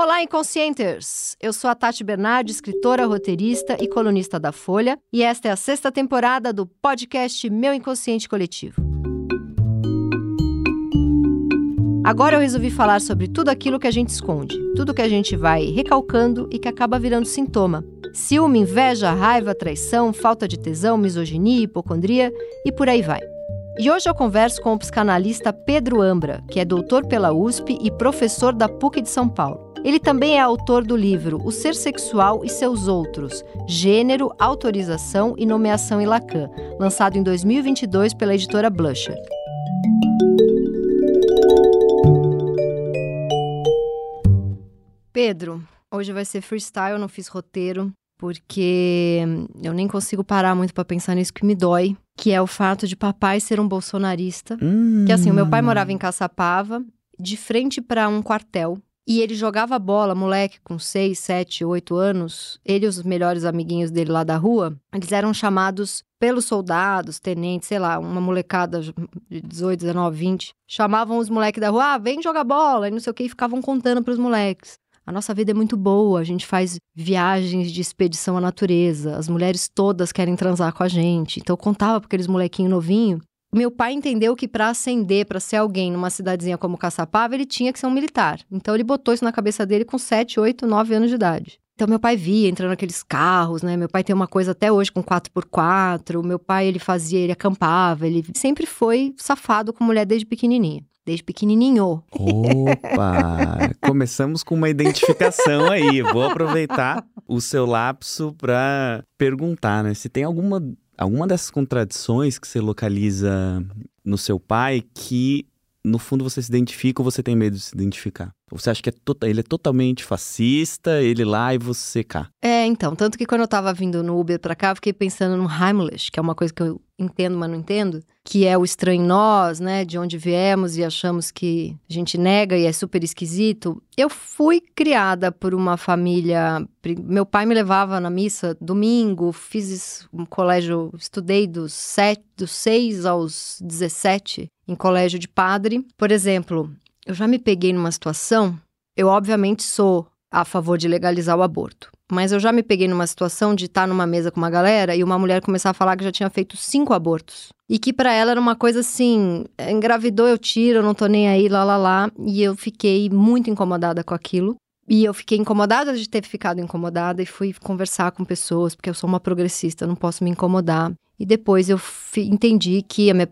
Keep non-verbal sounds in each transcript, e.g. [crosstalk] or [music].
Olá, inconscienters! Eu sou a Tati Bernardi, escritora, roteirista e colunista da Folha, e esta é a sexta temporada do podcast Meu Inconsciente Coletivo. Agora eu resolvi falar sobre tudo aquilo que a gente esconde, tudo que a gente vai recalcando e que acaba virando sintoma. Ciúme, inveja, raiva, traição, falta de tesão, misoginia, hipocondria e por aí vai. E hoje eu converso com o psicanalista Pedro Ambra, que é doutor pela USP e professor da PUC de São Paulo. Ele também é autor do livro O Ser Sexual e Seus Outros: Gênero, Autorização e Nomeação em Lacan, lançado em 2022 pela editora Blusher. Pedro, hoje vai ser freestyle, eu não fiz roteiro, porque eu nem consigo parar muito para pensar nisso que me dói, que é o fato de papai ser um bolsonarista. Hum. Que assim, o meu pai morava em Caçapava, de frente para um quartel. E ele jogava bola, moleque, com 6, 7, 8 anos. Ele e os melhores amiguinhos dele lá da rua, eles eram chamados pelos soldados, tenentes, sei lá, uma molecada de 18, 19, 20. Chamavam os moleques da rua, ah, vem jogar bola, e não sei o que, e ficavam contando pros moleques. A nossa vida é muito boa, a gente faz viagens de expedição à natureza, as mulheres todas querem transar com a gente. Então eu contava para aqueles molequinhos novinhos. Meu pai entendeu que para ascender, para ser alguém numa cidadezinha como Caçapava, ele tinha que ser um militar. Então ele botou isso na cabeça dele com 7, 8, 9 anos de idade. Então meu pai via entrando naqueles carros, né? Meu pai tem uma coisa até hoje com 4x4. Meu pai ele fazia, ele acampava, ele sempre foi safado com mulher desde pequenininha desde pequenininho. Opa! [laughs] Começamos com uma identificação aí. Vou aproveitar o seu lapso para perguntar, né? Se tem alguma, alguma dessas contradições que você localiza no seu pai que, no fundo, você se identifica ou você tem medo de se identificar? Você acha que é tota, ele é totalmente fascista, ele lá e você cá? É, então. Tanto que quando eu tava vindo no Uber pra cá, eu fiquei pensando no Heimlich, que é uma coisa que eu entendo, mas não entendo, que é o estranho nós, né? De onde viemos e achamos que a gente nega e é super esquisito. Eu fui criada por uma família. Meu pai me levava na missa domingo, fiz um colégio, estudei dos, sete, dos 6 aos 17 em colégio de padre. Por exemplo, eu já me peguei numa situação, eu obviamente sou a favor de legalizar o aborto. Mas eu já me peguei numa situação de estar numa mesa com uma galera e uma mulher começar a falar que já tinha feito cinco abortos. E que para ela era uma coisa assim: engravidou, eu tiro, eu não tô nem aí, lá, lá, lá. E eu fiquei muito incomodada com aquilo. E eu fiquei incomodada de ter ficado incomodada e fui conversar com pessoas, porque eu sou uma progressista, não posso me incomodar. E depois eu entendi que minha,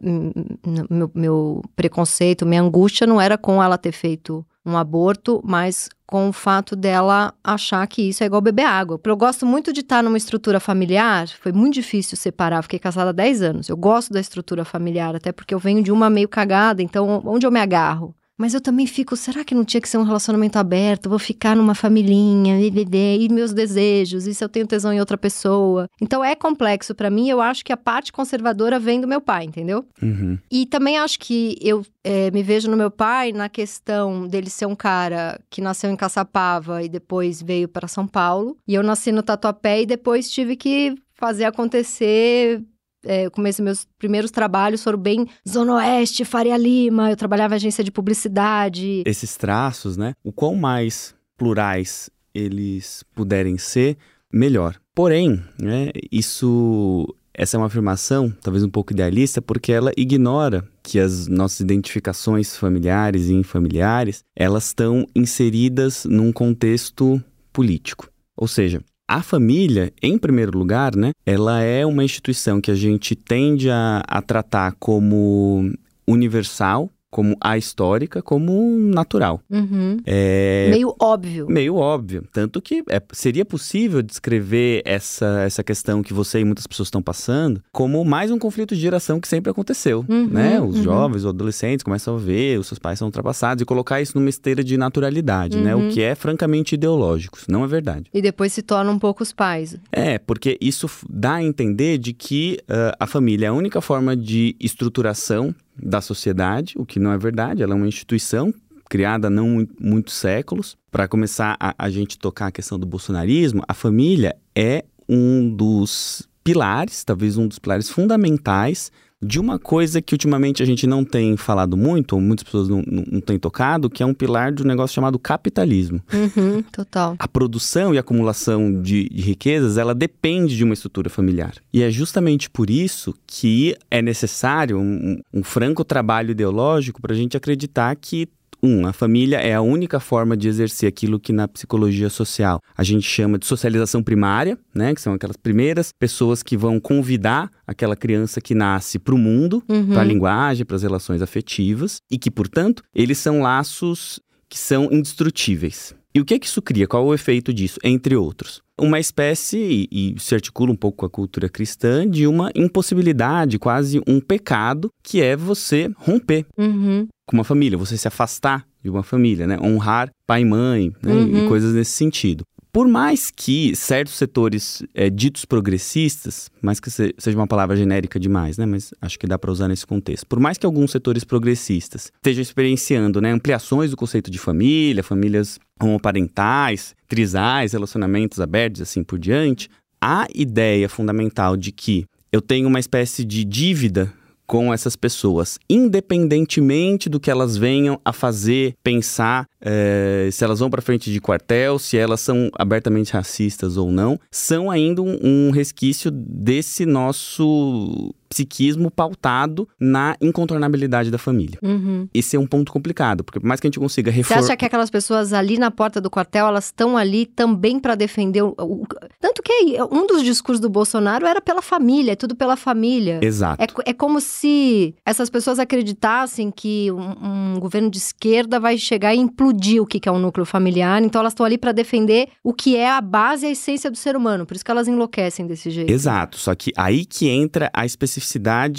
meu, meu preconceito, minha angústia não era com ela ter feito um aborto, mas com o fato dela achar que isso é igual beber água. Eu gosto muito de estar numa estrutura familiar, foi muito difícil separar, fiquei casada há 10 anos. Eu gosto da estrutura familiar, até porque eu venho de uma meio cagada, então onde eu me agarro? Mas eu também fico, será que não tinha que ser um relacionamento aberto? Vou ficar numa familhinha, e, meus desejos, e se eu tenho tesão em outra pessoa? Então é complexo para mim, eu acho que a parte conservadora vem do meu pai, entendeu? Uhum. E também acho que eu é, me vejo no meu pai na questão dele ser um cara que nasceu em Caçapava e depois veio para São Paulo. E eu nasci no Tatuapé e depois tive que fazer acontecer é, comecei meus primeiros trabalhos foram bem Zona Oeste, Faria Lima, eu trabalhava em agência de publicidade. Esses traços, né? O quão mais plurais eles puderem ser, melhor. Porém, né, isso essa é uma afirmação, talvez um pouco idealista, porque ela ignora que as nossas identificações familiares e infamiliares, elas estão inseridas num contexto político. Ou seja, a família, em primeiro lugar, né, ela é uma instituição que a gente tende a, a tratar como universal, como a histórica, como natural. Uhum. É... Meio óbvio. Meio óbvio. Tanto que é, seria possível descrever essa, essa questão que você e muitas pessoas estão passando como mais um conflito de geração que sempre aconteceu. Uhum, né? Os uhum. jovens, os adolescentes começam a ver, os seus pais são ultrapassados e colocar isso numa esteira de naturalidade, né? O Uhum. que é francamente ideológico. Não é verdade. E depois se tornam um pouco os pais. É, porque isso dá a entender de que ah, a família é a única forma de estruturação da sociedade, o que não é verdade, ela é uma instituição criada há não mu- muitos séculos. Para começar a, a gente tocar a questão do bolsonarismo, a família é um dos pilares, talvez um dos pilares fundamentais de uma coisa que ultimamente a gente não tem falado muito, ou muitas pessoas não, não, não têm tocado, que é um pilar de um negócio chamado capitalismo. Uhum, total. A produção e acumulação de, de riquezas, ela depende de uma estrutura familiar. E é justamente por isso que é necessário um, um franco trabalho ideológico para a gente acreditar que um, a família é a única forma de exercer aquilo que na psicologia social a gente chama de socialização primária, né? Que são aquelas primeiras pessoas que vão convidar aquela criança que nasce para o mundo, Uhum. para a linguagem, para as relações afetivas, e que, portanto, eles são laços que são indestrutíveis. E o que é que isso cria? Qual é o efeito disso? Entre outros. Uma espécie, e, se articula um pouco com a cultura cristã, de uma impossibilidade, quase um pecado, que é você romper Uhum. com uma família, você se afastar de uma família, né? Honrar pai e mãe, né? Uhum. E coisas nesse sentido. Por mais que certos setores é, ditos progressistas, mais que se- seja uma palavra genérica demais, né? Mas acho que dá para usar nesse contexto. Por mais que alguns setores progressistas estejam experienciando, né, ampliações do conceito de família, famílias homoparentais, trisais, relacionamentos abertos, assim por diante, a ideia fundamental de que eu tenho uma espécie de dívida com essas pessoas, independentemente do que elas venham a fazer, pensar, eh, se elas vão para frente de quartel, se elas são abertamente racistas ou não, são ainda um, um resquício desse nosso psiquismo pautado na incontornabilidade da família. Uhum. Esse é um ponto complicado, porque por mais que a gente consiga Você reformar. acha que aquelas pessoas ali na porta do quartel, elas estão ali também para defender o, Tanto que um dos discursos do Bolsonaro era pela família, é tudo pela família. Exato. É, é como se essas pessoas acreditassem que um, um governo de esquerda vai chegar e implodir o que que é um núcleo familiar. Então elas estão ali para defender o que é a base e a essência do ser humano. Por isso que elas enlouquecem desse jeito. Exato, só que aí que entra a especificidade,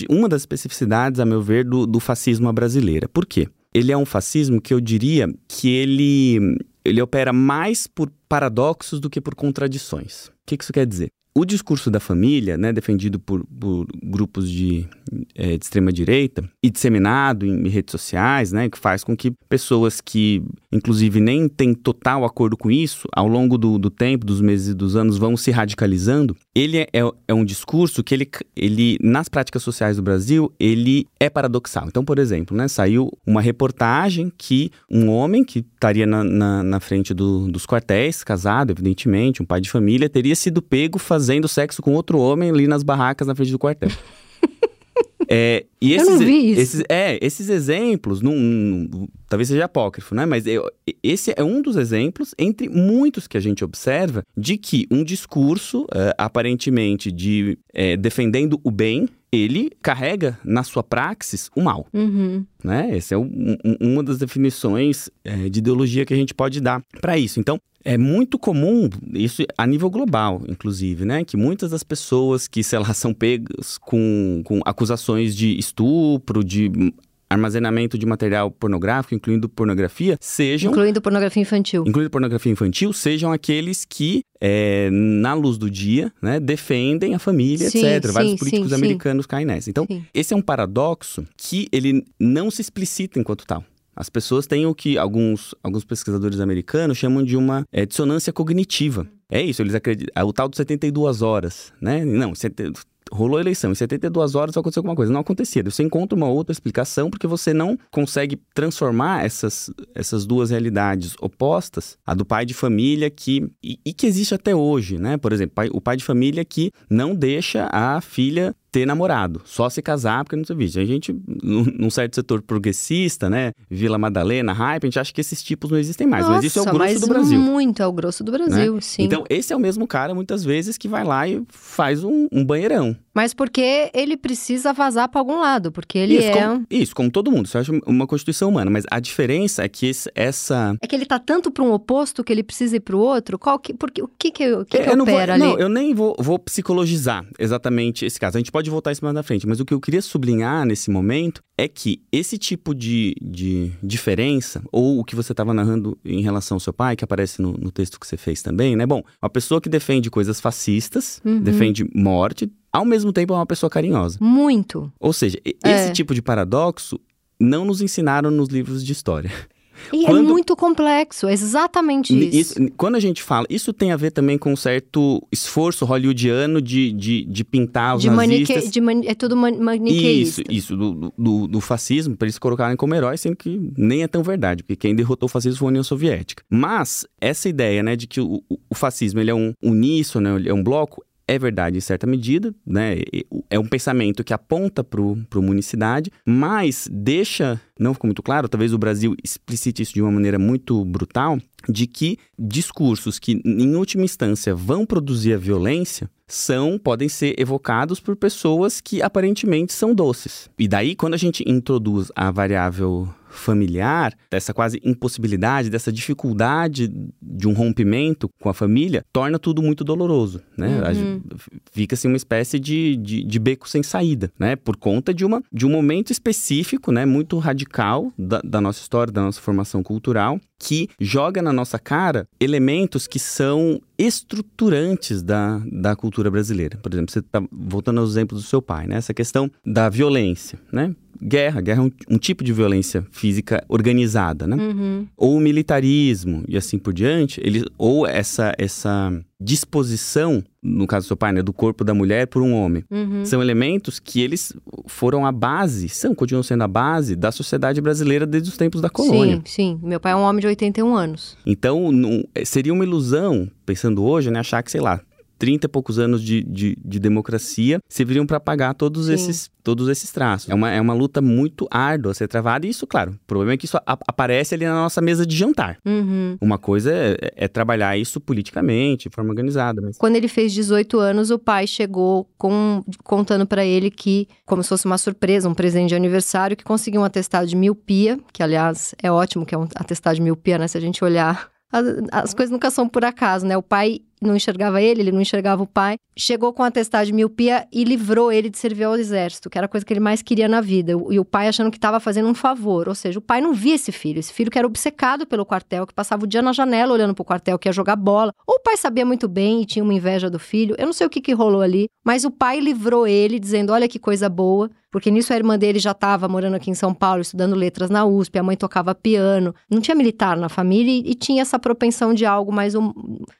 uma das especificidades, a meu ver, do, do fascismo à brasileira. Por quê? Ele é um fascismo que eu diria que ele, ele opera mais por paradoxos do que por contradições. O que que isso quer dizer? O discurso da família, né, defendido por, por grupos de, eh, de extrema-direita e disseminado em redes sociais, né, que faz com que pessoas que, inclusive, nem têm total acordo com isso, ao longo do, do tempo, dos meses e dos anos, vão se radicalizando. Ele é, é- é um discurso que, ele, ele, nas práticas sociais do Brasil, ele é paradoxal. Então, por exemplo, né, saiu uma reportagem que um homem que estaria na, na, na frente do- dos quartéis, casado, evidentemente, um pai de família, teria sido pego fazendo sexo com outro homem ali nas barracas na frente do quartel. [laughs] É, e Eu esses, não vi isso. esses- é, esses exemplos, não, não- talvez seja apócrifo, né? Mas eu- esse é um dos exemplos, entre muitos que a gente observa, de que um discurso, é, aparentemente, de é, defendendo o bem, ele carrega na sua praxis o mal Uhum. né? Essa é um- um- uma das definições é, de ideologia que a gente pode dar para isso. Então, é muito comum, isso a nível global, inclusive, né? Que muitas das pessoas que, sei lá, [laughs] são pegas com, com acusações de estupro, de armazenamento de material pornográfico, incluindo pornografia, sejam Incluindo pornografia infantil. incluindo pornografia infantil, sejam aqueles que, é, na luz do dia, né, defendem a família, Sim, etc. Vários sim, políticos sim, americanos caem nessa. Então, esse é um paradoxo que ele não se explicita enquanto tal. As pessoas têm o que alguns, alguns pesquisadores americanos chamam de uma é, dissonância cognitiva. É isso, eles acreditam. O tal de 72 horas, né? Não, rolou a eleição, em 72 horas aconteceu alguma coisa. Não acontecia. Você encontra uma outra explicação porque você não consegue transformar essas, essas duas realidades opostas, a do pai de família que. E, e que existe até hoje, né? Por exemplo, pai- o pai de família que não deixa a filha ter namorado, só se casar porque não se visto. A gente, num certo setor progressista, né? Vila Madalena, Hype, a gente acha que esses tipos não existem mais. mas isso é o Nossa, grosso do Brasil. Muito, é o grosso do Brasil, sim. Então, esse é o mesmo cara, muitas vezes, que vai lá e faz um, um banheirão. Mas porque ele precisa vazar pra algum lado, porque ele isso, é. como, isso, como todo mundo. Isso eu acho uma constituição humana. Mas a diferença é que esse- essa. É que ele tá tanto pra um oposto que ele precisa ir pro outro? Qual que, porque, o que que, o que, que eu não vou, opera ali? não, eu nem vou, vou psicologizar exatamente esse caso. A gente pode voltar isso mais na frente, mas o que eu queria sublinhar nesse momento é que esse tipo de, de diferença, ou o que você estava narrando em relação ao seu pai, que aparece no, no texto que você fez também, né? Bom, uma pessoa que defende coisas fascistas, Uhum. defende morte, ao mesmo tempo é uma pessoa carinhosa. Muito. Ou seja, e- É. esse tipo de paradoxo não nos ensinaram nos livros de história. E é Quando- muito complexo, é exatamente isso. Isso- quando a gente fala, isso tem a ver também com um certo esforço hollywoodiano de, de, de pintar os De manique... nazistas. de mani- É tudo man- Isso, maniqueísta. isso, do, do, do fascismo, para eles colocarem como herói, sendo que nem é tão verdade, porque quem derrotou o fascismo foi a União Soviética. Mas essa ideia, né, de que o, o- fascismo ele é um uníssono, ele é um bloco, é verdade em certa medida, né? É um pensamento que aponta para o unicidade, mas deixa, não ficou muito claro, talvez o Brasil explicite isso de uma maneira muito brutal, de que discursos que, em última instância, vão produzir a violência são, podem ser evocados por pessoas que aparentemente são doces. E daí, quando a gente introduz a variável familiar, dessa quase impossibilidade, dessa dificuldade de um rompimento com a família, torna tudo muito doloroso, né? A gente- Fica-se uma espécie de, de, de beco sem saída, né? Por conta de, uma, de um momento específico, né? Muito radical da, da nossa história, da nossa formação cultural, que joga na nossa cara elementos que são estruturantes da, da cultura brasileira. Por exemplo, você tá voltando aos exemplos do seu pai, né? Essa questão da violência, né? Guerra, guerra é um, um tipo de violência física organizada, né? Uhum. ou o militarismo e assim por diante, ele, ou essa, essa disposição, no caso do seu pai, né, do corpo da mulher por um homem, Uhum. são elementos que eles foram a base, são, continuam sendo a base da sociedade brasileira desde os tempos da colônia. Sim, sim. Meu pai é um homem de 81 anos. Então, não- seria uma ilusão, pensando hoje, né, achar que, sei lá, 30 e poucos anos de, de, de democracia serviriam para apagar todos Sim. esses, todos esses traços. É uma, é uma luta muito árdua a ser travada, e isso, claro, o problema é que isso aparece ali na nossa mesa de jantar. Uhum. Uma coisa é, é trabalhar isso politicamente, de forma organizada. Mas... Quando ele fez 18 anos, o pai chegou com, contando pra ele que, como se fosse uma surpresa, um presente de aniversário, que conseguiu um atestado de miopia, que aliás é ótimo que é um atestado de miopia, né? Se a gente olhar. As, as coisas nunca são por acaso, né? O pai não enxergava ele, ele não enxergava o pai. Chegou com um atestado de miopia e livrou ele de servir ao exército, que era a coisa que ele mais queria na vida. E o pai achando que estava fazendo um favor. Ou seja, o pai não via esse filho. Esse filho que era obcecado pelo quartel, que passava o dia na janela olhando pro quartel, que ia jogar bola. Ou o pai sabia muito bem e tinha uma inveja do filho. Eu não sei o que, que rolou ali, mas o pai livrou ele, dizendo: olha que coisa boa. Porque nisso a irmã dele já estava morando aqui em São Paulo, estudando letras na USP, a mãe tocava piano. Não tinha militar na família e, e tinha essa propensão de algo mais hum-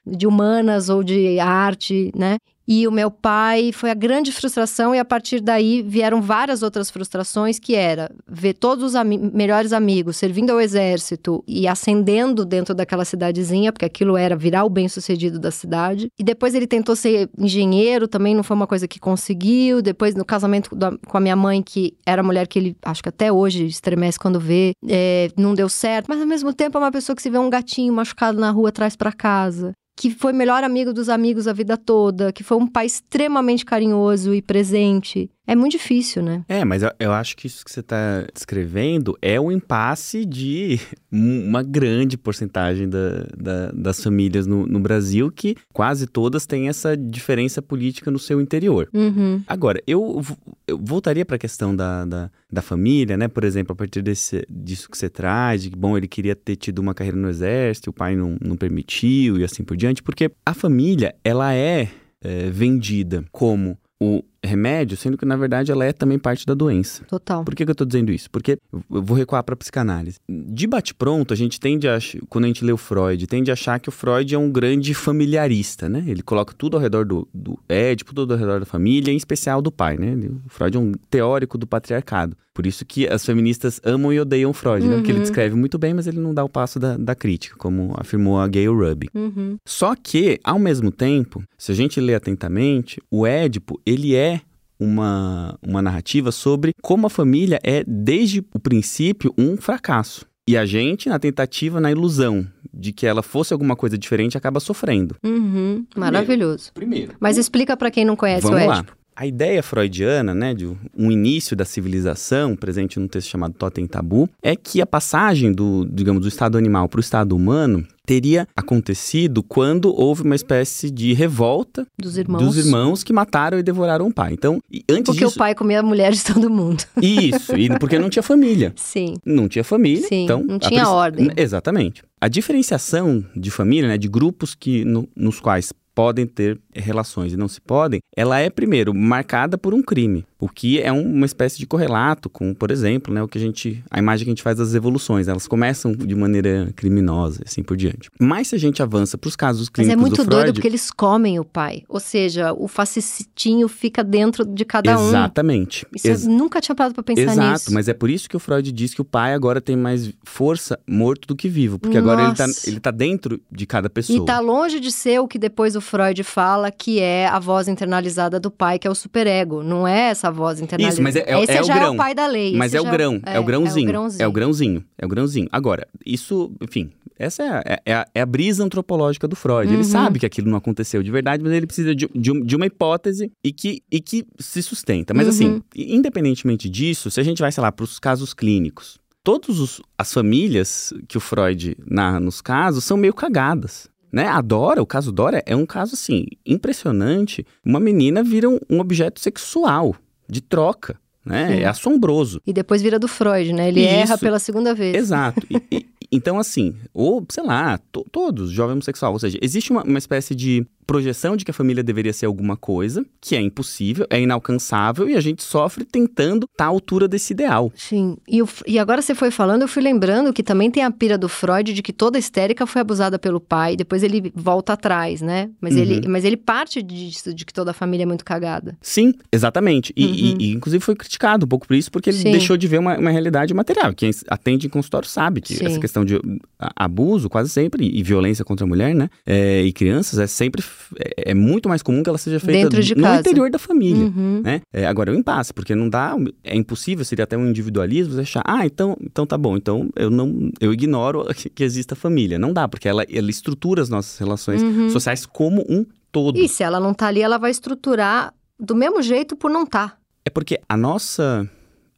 de humanas ou de arte, né? E o meu pai foi a grande frustração, e a partir daí vieram várias outras frustrações, que era ver todos os melhores amigos servindo ao exército e ascendendo dentro daquela cidadezinha, porque aquilo era virar o bem-sucedido da cidade. E depois ele tentou ser engenheiro, também não foi uma coisa que conseguiu. Depois, no casamento da- com a minha mãe, que era a mulher que ele, acho que até hoje, estremece quando vê, é, não deu certo. Mas ao mesmo tempo é uma pessoa que se vê um gatinho machucado na rua, traz pra casa que foi melhor amigo dos amigos a vida toda, que foi um pai extremamente carinhoso e presente. É muito difícil, né? É, mas eu, eu acho que isso que você está descrevendo é o impasse de [laughs] uma grande porcentagem da- da- das famílias no, no Brasil, que quase todas têm essa diferença política no seu interior. Uhum. Agora, eu, eu voltaria para a questão da, da, da família, né? Por exemplo, a partir desse, disso que você traz, de que, bom, ele queria ter tido uma carreira no exército, o pai não, não permitiu e assim por diante, porque a família, ela é, é, vendida como o remédio, sendo que, na verdade, ela é também parte da doença. Total. Por que, que eu tô dizendo isso? Porque eu vou recuar para psicanálise. De bate-pronto, a gente tende a, quando a gente lê o Freud, tende a achar que o Freud é um grande familiarista, né? Ele coloca tudo ao redor do, do Édipo, tudo ao redor da família, em especial do pai, né? O Freud é um teórico do patriarcado. Por isso que as feministas amam e odeiam Freud, né? Porque ele Uhum. descreve muito bem, mas ele não dá o passo da, da crítica, como afirmou a Gayle Ruby. Uhum. Só que, ao mesmo tempo, se a gente lê atentamente, o Édipo, ele é uma, uma narrativa sobre como a família é, desde o princípio, um fracasso. E a gente, na tentativa, na ilusão de que ela fosse alguma coisa diferente, acaba sofrendo. Uhum. Maravilhoso. Primeiro. Mas explica pra quem não conhece Vamos o lá. A ideia freudiana, né, de um início da civilização, presente num texto chamado Totem Tabu, é que a passagem do, digamos, do estado animal para o estado humano teria acontecido quando houve uma espécie de revolta Dos irmãos. dos irmãos que mataram e devoraram o pai. Então, antes Porque disso, o pai comia a mulher de todo mundo. [laughs] isso, e porque não tinha família. Sim. Não tinha família, Sim, então... não tinha ordem. Exatamente. A diferenciação de família, né, de grupos que, no- nos quais podem ter relações e não se podem, ela é, primeiro, marcada por um crime. O que é um, uma espécie de correlato com, por exemplo, né, o que a gente, a imagem que a gente faz das evoluções, elas começam de maneira criminosa, assim por diante. Mas se a gente avança para os casos clínicos Mas é muito do doido Freud, porque eles comem o pai. Ou seja, o fascitinho fica dentro de cada um. exatamente. Isso Ex- eu nunca tinha parado pra pensar Exato, nisso. mas é por isso que o Freud diz que o pai agora tem mais força morto do que vivo, porque agora ele tá, Nossa. ele tá dentro de cada pessoa. E tá longe de ser o que depois o Freud fala, que é a voz internalizada do pai, que é o superego. Não é essa voz internalizada. Isso, mas é- é- Esse é o já é grão. o pai da lei. Mas é o já- grão, é, o grãozinho, grãozinho. é o grãozinho, é o grãozinho. Agora, isso, enfim, essa é a, é a- é a brisa antropológica do Freud. Ele Uhum. sabe que aquilo não aconteceu de verdade, mas ele precisa de, de de uma hipótese e que, e que se sustenta. Mas assim, Uhum. independentemente disso, se a gente vai, sei lá, para os casos clínicos, todas as famílias que o Freud narra nos casos são meio cagadas. Né? A Dora, o caso Dora, é um caso assim, impressionante. Uma menina vira um, um objeto sexual, de troca. Né? Sim. É assombroso. E depois vira do Freud, né? Ele Isso. erra pela segunda vez. Exato. E- [laughs] e- então, assim, ou, sei lá, to- todos, jovem homossexual. Ou seja, existe uma, uma espécie de projeção de que a família deveria ser alguma coisa, que é impossível, é inalcançável, e a gente sofre tentando estar à altura desse ideal. Sim. E, o- e agora você foi falando, eu fui lembrando que também tem a pira do Freud de que toda histérica foi abusada pelo pai, depois ele volta atrás, né? Mas, Uhum. ele, mas ele parte disso, de que toda a família é muito cagada. Sim, exatamente. E, Uhum. e- e, inclusive, foi criticado um pouco por isso, porque ele Sim. deixou de ver uma, uma realidade material. Quem atende em consultório sabe que Sim. essa questão de abuso, quase sempre, e violência contra a mulher, né? é, e crianças, é sempre. É, é muito mais comum que ela seja feita Dentro de no casa. interior da família. Uhum. né? É, agora, é um impasse, porque não dá, é impossível, seria até um individualismo, você achar, ah, então, então tá bom, então eu não, eu ignoro que, [laughs] que exista família. Não dá, porque ela, ela estrutura as nossas relações Uhum. sociais como um todo. E se ela não tá ali, ela vai estruturar do mesmo jeito por não tá. É porque a nossa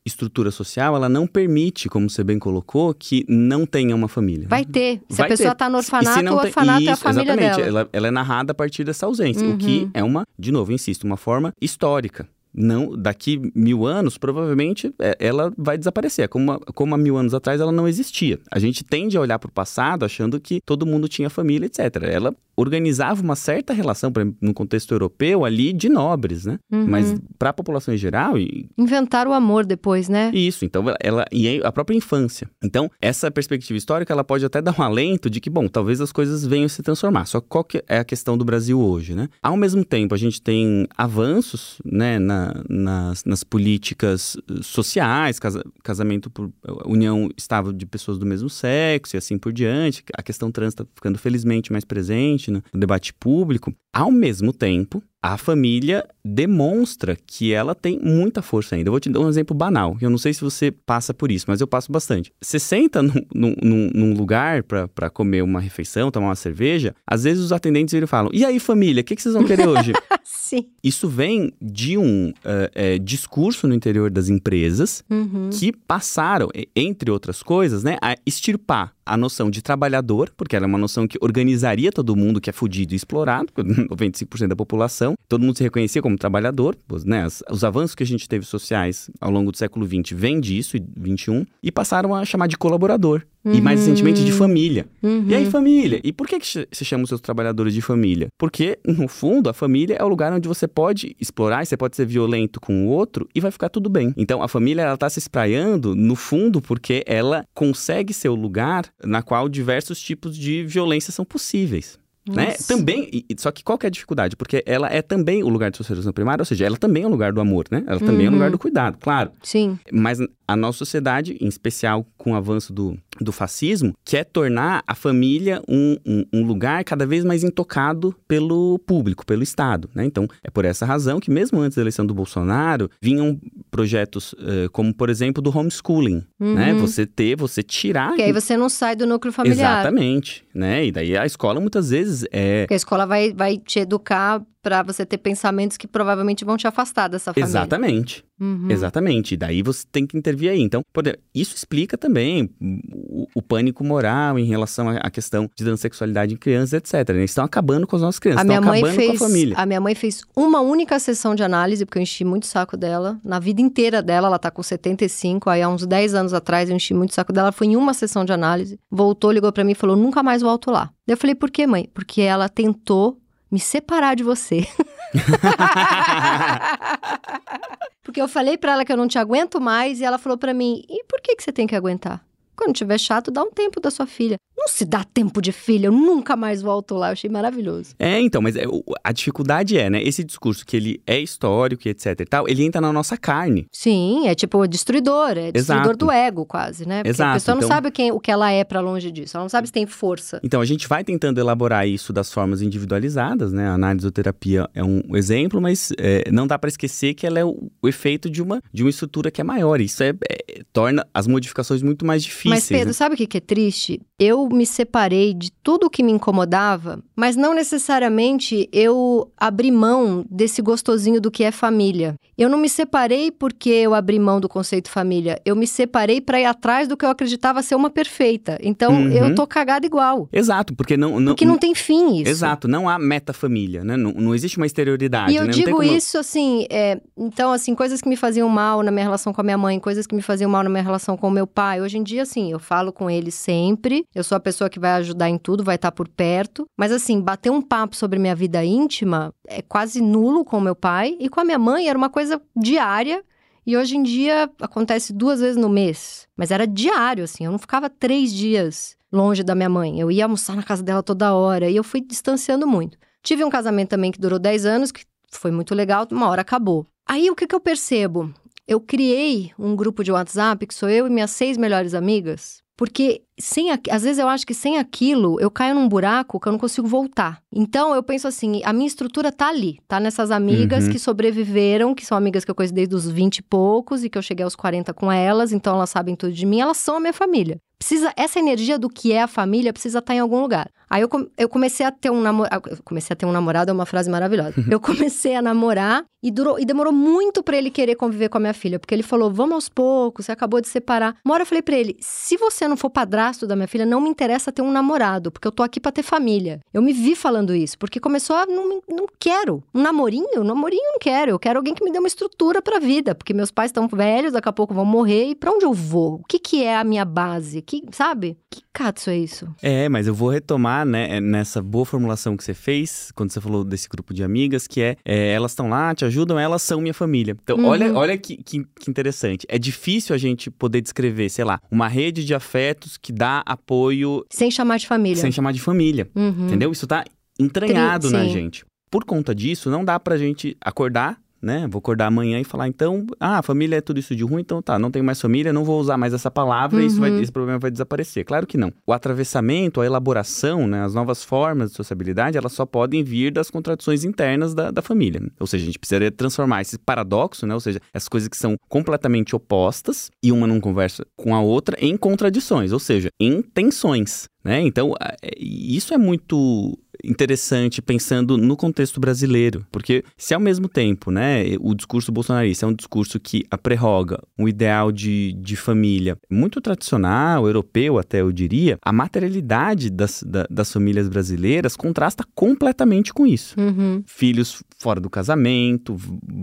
estrutura social, ela não permite, como você bem colocou, que não tenha uma família. Vai ter. Se Vai a pessoa ter. tá no orfanato, o orfanato é a Isso, família exatamente. dela. Ela, ela é narrada a partir dessa ausência, Uhum. o que é uma, de novo, insisto, uma forma histórica. Não, daqui mil anos, provavelmente, é, ela vai desaparecer. Como, uma- como há mil anos atrás ela não existia. A gente tende a olhar para o passado achando que todo mundo tinha família, etc. Ela organizava uma certa relação, por exemplo, no contexto europeu, ali de nobres, né? Uhum. Mas para a população em geral, e Inventaram o amor depois, né? isso, então ela, e a própria infância. Então, essa perspectiva histórica, ela pode até dar um alento de que, bom, talvez as coisas venham a se transformar. Só qual que é a questão do Brasil hoje, né? Ao mesmo tempo, a gente tem avanços, né, na- nas, nas políticas eh, sociais, casa- casamento por união estável de pessoas do mesmo sexo e assim por diante. A questão trans está ficando felizmente mais presente no debate público. Ao mesmo tempo, a família demonstra que ela tem muita força ainda. Eu vou te dar um exemplo banal. Eu não sei se você passa por isso, mas eu passo bastante. Você senta num, num- num- lugar para comer uma refeição, tomar uma cerveja, às vezes os atendentes viram e falam: E aí, família, o que, que vocês vão querer hoje? [laughs] Sim. isso vem de um eh, eh, discurso no interior das empresas Uhum. que passaram, entre outras coisas, né, a extirpar a noção de trabalhador, porque ela é uma noção que organizaria todo mundo que é fudido e explorado, 95% [laughs] da população, todo mundo se reconhecia como trabalhador, né, os avanços que a gente teve sociais ao longo do século XX vêm disso, e XXI, e passaram a chamar de colaborador, e mais recentemente de família. Uhum. E aí, família? E por que, que se chama os seus trabalhadores de família? Porque, no fundo, a família é o lugar onde você pode explorar, e você pode ser violento com o outro e vai ficar tudo bem. Então, a família, ela tá se espraiando, no fundo, porque ela consegue ser o lugar na qual diversos tipos de violência são possíveis. Né? Também, e- só que qual que é a dificuldade? Porque ela é também o lugar de socialização primária, ou seja, ela também é o lugar do amor, né? Ela também é o Uhum. lugar do cuidado, claro. Sim. Mas a nossa sociedade, em especial com o avanço do, do fascismo, quer tornar a família um, um, um lugar cada vez mais intocado pelo público, pelo Estado. Né? Então, é por essa razão que, mesmo antes da eleição do Bolsonaro, vinham projetos eh, como, por exemplo, do homeschooling. Né? Uhum. Você ter, você tirar. Porque aí você não sai do núcleo familiar. Exatamente. Né? E daí a escola muitas vezes é. Porque a escola vai, vai te educar pra você ter pensamentos que provavelmente vão te afastar dessa família. Exatamente. Uhum. Exatamente. E daí você tem que intervir aí. Então, por exemplo, isso explica também o, o pânico moral em relação à questão de transexualidade em crianças, etc. Eles estão acabando com as nossas crianças, A minha, estão mãe acabando fez, com a família. a minha mãe fez uma única sessão de análise, porque eu enchi muito o saco dela. Na vida inteira dela, ela tá com 75, aí há uns 10 anos atrás eu enchi muito o saco dela. Foi em uma sessão de análise. Voltou, ligou pra mim e falou: nunca mais volto lá. Daí eu falei, por quê, mãe? Porque ela tentou me separar de você. [laughs] Porque eu falei pra ela que eu não te aguento mais e ela falou pra mim: "E por que que você tem que aguentar?" Quando tiver chato, dá um tempo da sua filha. Não se dá tempo de filha, eu nunca mais volto lá. Eu achei maravilhoso. É, então, mas é, a dificuldade é, né? Esse discurso que ele é histórico e etc e tal, ele entra na nossa carne. Sim, é tipo destruidor, é destruidor Exato. do ego, quase, né? Porque a Exato, pessoa não então- sabe quem, o que ela é pra longe disso. Ela não sabe se tem força. Então, a gente vai tentando elaborar isso das formas individualizadas, né? A analisoterapia é um exemplo, mas é, não dá para esquecer que ela é o, o efeito de uma, de uma estrutura que é maior. Isso é, é- torna as modificações muito mais difíceis. Mas, Pedro, né? sabe o que que é triste? Eu me separei de tudo o que me incomodava, mas não necessariamente eu abri mão desse gostosinho do que é família. Eu não me separei porque eu abri mão do conceito família. Eu me separei pra ir atrás do que eu acreditava ser uma perfeita. Então, Uhum. eu tô cagada igual. Exato, porque não. não Porque não tem fim isso. Exato, não há metafamília, né? Não, não existe uma exterioridade, E eu né? Digo como- isso assim, é, então assim, coisas que me faziam mal na minha relação com a minha mãe, coisas que me faziam mal na minha relação com o meu pai. Hoje em dia, assim, eu falo com ele sempre. Eu sou a pessoa que vai ajudar em tudo, vai estar por perto. Mas assim, bater um papo sobre minha vida íntima é quase nulo com meu pai. E com a minha mãe era uma coisa diária. E hoje em dia acontece duas vezes no mês. Mas era diário, assim. Eu não ficava três dias longe da minha mãe. Eu ia almoçar na casa dela toda hora. E eu fui distanciando muito. Tive um casamento também que durou 10 anos, que foi muito legal, uma hora acabou. Aí o que, que eu percebo? Eu criei um grupo de WhatsApp que sou eu e minhas seis melhores amigas. Porque sem às vezes eu acho que sem aquilo eu caio num buraco que eu não consigo voltar. Então eu penso assim, a minha estrutura tá ali, tá nessas amigas Uhum. que sobreviveram, que são amigas que eu conheço desde os 20 e poucos e que eu cheguei aos 40 com elas, então elas sabem tudo de mim, elas são a minha família. Precisa, essa energia do que é a família precisa estar em algum lugar. Aí eu, eu comecei a ter um namorado. Comecei a ter um namorado é uma frase maravilhosa. Eu comecei a namorar e, durou, e demorou muito pra ele querer conviver com a minha filha. Porque ele falou: vamos aos poucos, você acabou de separar. Uma hora eu falei pra ele: se você não for padrasto da minha filha, não me interessa ter um namorado, porque eu tô aqui pra ter família. Eu me vi falando isso, porque começou a. Não, não quero. Um namorinho? Um namorinho eu não quero. Eu quero alguém que me dê uma estrutura pra vida, porque meus pais estão velhos, daqui a pouco vão morrer. E pra onde eu vou? O que, que é a minha base? Que, sabe? Que catso é isso? É, mas eu vou retomar, né, nessa boa formulação que você fez, quando você falou desse grupo de amigas, que é, é, elas estão lá, te ajudam, elas são minha família. Então, Uhum. olha, olha que, que, que interessante. É difícil a gente poder descrever, sei lá, uma rede de afetos que dá apoio Sem chamar de família. sem chamar de família. Uhum. Entendeu? Isso tá entranhado Tri- na gente. Por conta disso, não dá pra gente acordar, né? Vou acordar amanhã e falar, então, ah, a família é tudo isso de ruim, então tá, não tenho mais família, não vou usar mais essa palavra e isso vai, Uhum. esse problema vai desaparecer. Claro que não. O atravessamento, a elaboração, né, as novas formas de sociabilidade, elas só podem vir das contradições internas da, da família. Ou seja, a gente precisaria transformar esse paradoxo, né? Ou seja, essas coisas que são completamente opostas e uma não conversa com a outra em contradições, ou seja, em tensões. Né? Então, é- isso é muito interessante pensando no contexto brasileiro, porque se ao mesmo tempo, né, o discurso bolsonarista é um discurso que a prerroga um ideal de, de família muito tradicional, europeu até eu diria, a materialidade das, da- das famílias brasileiras contrasta completamente com isso. Uhum. Filhos fora do casamento,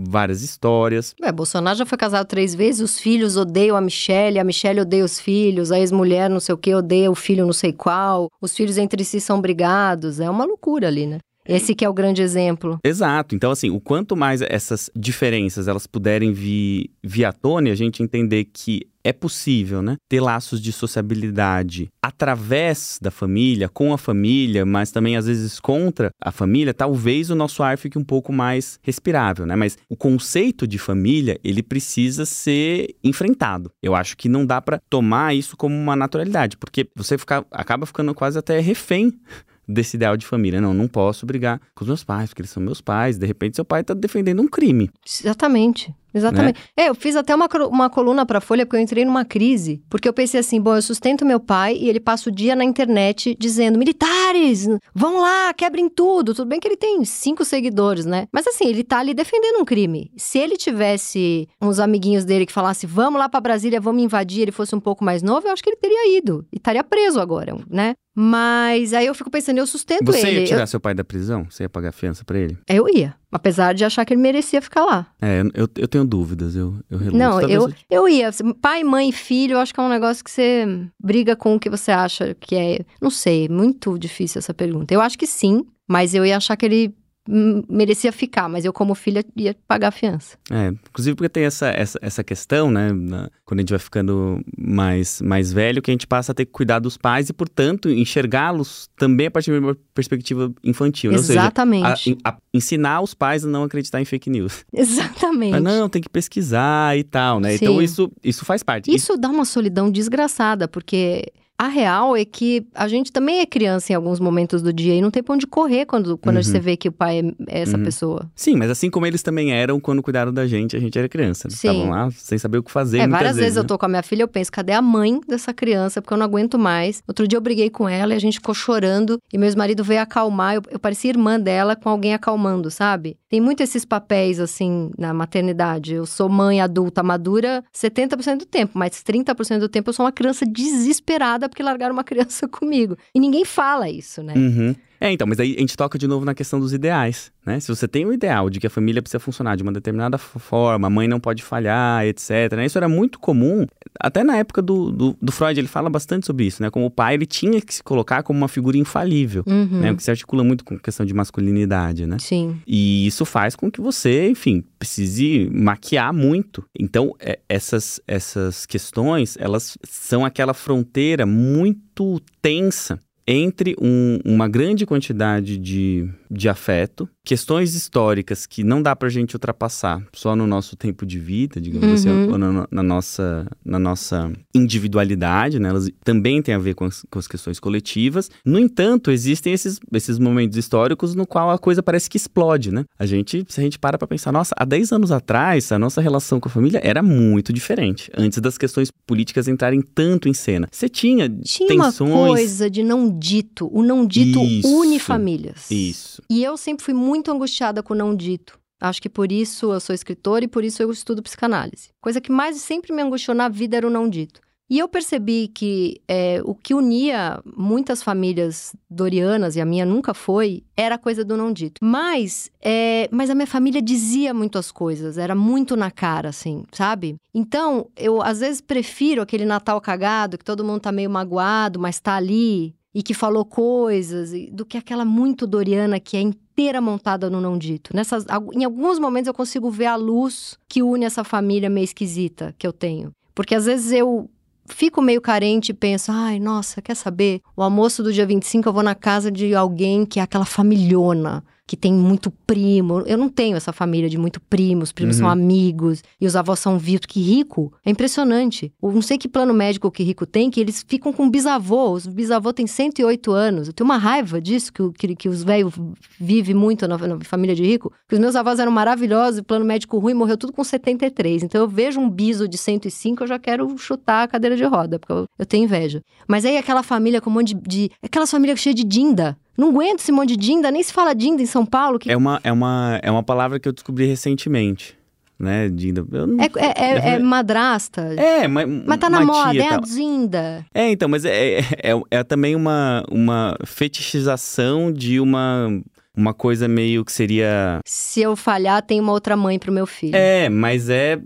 várias histórias. Ué, Bolsonaro já foi casado três vezes, os filhos odeiam a Michelle, a Michelle odeia os filhos, a ex-mulher não sei o que odeia o filho não sei qual, os filhos entre si são brigados, é uma loucura ali, né? Esse que é o grande exemplo. Exato. Então, assim, o quanto mais essas diferenças elas puderem vir, vir à tona e a gente entender que é possível, né, ter laços de sociabilidade através da família, com a família, mas também às vezes contra a família, talvez o nosso ar fique um pouco mais respirável, né? Mas o conceito de família, ele precisa ser enfrentado. Eu acho que não dá pra tomar isso como uma naturalidade, porque você fica, acaba ficando quase até refém desse ideal de família. Não, não posso brigar com os meus pais, porque eles são meus pais. De repente, seu pai tá defendendo um crime. Exatamente. Exatamente. É, eu fiz até uma, uma coluna pra Folha porque eu entrei numa crise. Porque eu pensei assim, bom, eu sustento meu pai e ele passa o dia na internet dizendo: militares, vão lá, quebrem tudo. Tudo bem que ele tem cinco seguidores, né? Mas assim, ele tá ali defendendo um crime. Se ele tivesse uns amiguinhos dele que falasse, vamos lá pra Brasília, vamos invadir, ele fosse um pouco mais novo, eu acho que ele teria ido. E estaria preso agora, né? Mas aí eu fico pensando, eu sustento Você ele. ia tirar seu pai da prisão? Você ia pagar fiança pra ele? Eu, eu ia. Apesar de achar que ele merecia ficar lá. É, eu- eu, tenho dúvidas, eu, eu reluto. Não, Talvez eu, eu ia. Pai, mãe, filho, eu acho que é um negócio que você briga com o que você acha que é. Não sei, muito difícil essa pergunta. Eu acho que sim, mas eu ia achar que ele merecia ficar, mas eu, como filha, ia pagar a fiança. É, inclusive porque tem essa, essa, essa questão, né? Na, quando a gente vai ficando mais, mais velho, que a gente passa a ter que cuidar dos pais e, portanto, enxergá-los também a partir de uma perspectiva infantil. Né? Exatamente. Seja, a, a, ensinar os pais a não acreditar em fake news. [laughs] Exatamente. Mas não, tem que pesquisar e tal, né? Então, Sim. Então isso, isso faz parte. Isso, isso dá uma solidão desgraçada, porque a real é que a gente também é criança em alguns momentos do dia e não tem pra onde correr quando, quando uhum. você vê que o pai é essa uhum. pessoa. Sim, mas assim como eles também eram quando cuidaram da gente, a gente era criança. Estavam lá sem saber o que fazer. É, várias vezes, vezes né? eu tô com a minha filha, eu penso, cadê a mãe dessa criança? Porque eu não aguento mais. Outro dia eu briguei com ela e a gente ficou chorando e meu marido veio acalmar. Eu, eu parecia irmã dela com alguém acalmando, sabe? Tem muito esses papéis, assim, na maternidade. Eu sou mãe adulta madura 70% do tempo, mas 30% do tempo eu sou uma criança desesperada porque largaram uma criança [laughs] comigo. E ninguém fala isso, né? Uhum. É, então, mas aí a gente toca de novo na questão dos ideais, né? Se você tem o ideal de que a família precisa funcionar de uma determinada forma, a mãe não pode falhar, etc. Né? Isso era muito comum, até na época do, do, do, Freud ele fala bastante sobre isso, né? Como o pai ele tinha que se colocar como uma figura infalível, uhum. né? O que se articula muito com a questão de masculinidade, né? Sim. E isso faz com que você, enfim, precise maquiar muito. Então, é, essas, essas questões, elas são aquela fronteira muito tensa entre um, uma grande quantidade de, de afeto, questões históricas que não dá para a gente ultrapassar só no nosso tempo de vida, digamos assim, uhum. assim, ou na, na, nossa, na nossa individualidade, né? elas também têm a ver com as, com as questões coletivas. No entanto, existem esses, esses momentos históricos no qual a coisa parece que explode, né? A gente, se a gente para para pensar, nossa, há 10 anos atrás, a nossa relação com a família era muito diferente, antes das questões políticas entrarem tanto em cena. Você tinha, tinha tensões... uma coisa de não dito. O não dito isso, une famílias. Isso. E eu sempre fui muito angustiada com o não dito. Acho que por isso eu sou escritora e por isso eu estudo psicanálise. Coisa que mais sempre me angustiou na vida era o não dito. E eu percebi que é, o que unia muitas famílias dorianas, e a minha nunca foi, era a coisa do não dito. Mas, é, mas a minha família dizia muitas coisas, era muito na cara, assim, sabe? Então, eu às vezes prefiro aquele Natal cagado, que todo mundo tá meio magoado, mas tá ali, e que falou coisas, do que aquela muito doriana que é inteira montada no não dito. Nessas, em alguns momentos eu consigo ver a luz que une essa família meio esquisita que eu tenho. Porque às vezes eu fico meio carente e penso, ai, nossa, quer saber? O almoço do dia 25 eu vou na casa de alguém que é aquela familhona que tem muito primo. Eu não tenho essa família de muito primos, primos uhum. são amigos e os avós são vivos. Que rico! É impressionante. Eu não sei que plano médico que rico tem, que eles ficam com bisavô. Os bisavô têm 108 anos. Eu tenho uma raiva disso, que, que, que os velhos vivem muito na, na, família de rico. Que os meus avós eram maravilhosos, plano médico ruim, morreu tudo com 73. Então eu vejo um biso de 105, eu já quero chutar a cadeira de roda, porque eu, eu tenho inveja. Mas aí aquela família com um monte de. de aquela família cheia de dinda. Não aguento esse monte de dinda, nem se fala dinda em São Paulo. Que... É, uma, é, uma, é uma palavra que eu descobri recentemente. Né, dinda. Não... É, é, é, é, madrasta. É, mas. Mas tá na moda, é a dinda. É, então, mas é, é, é, é também uma, uma fetichização de uma uma coisa meio que seria. Se eu falhar, tem uma outra mãe pro meu filho. É, mas é.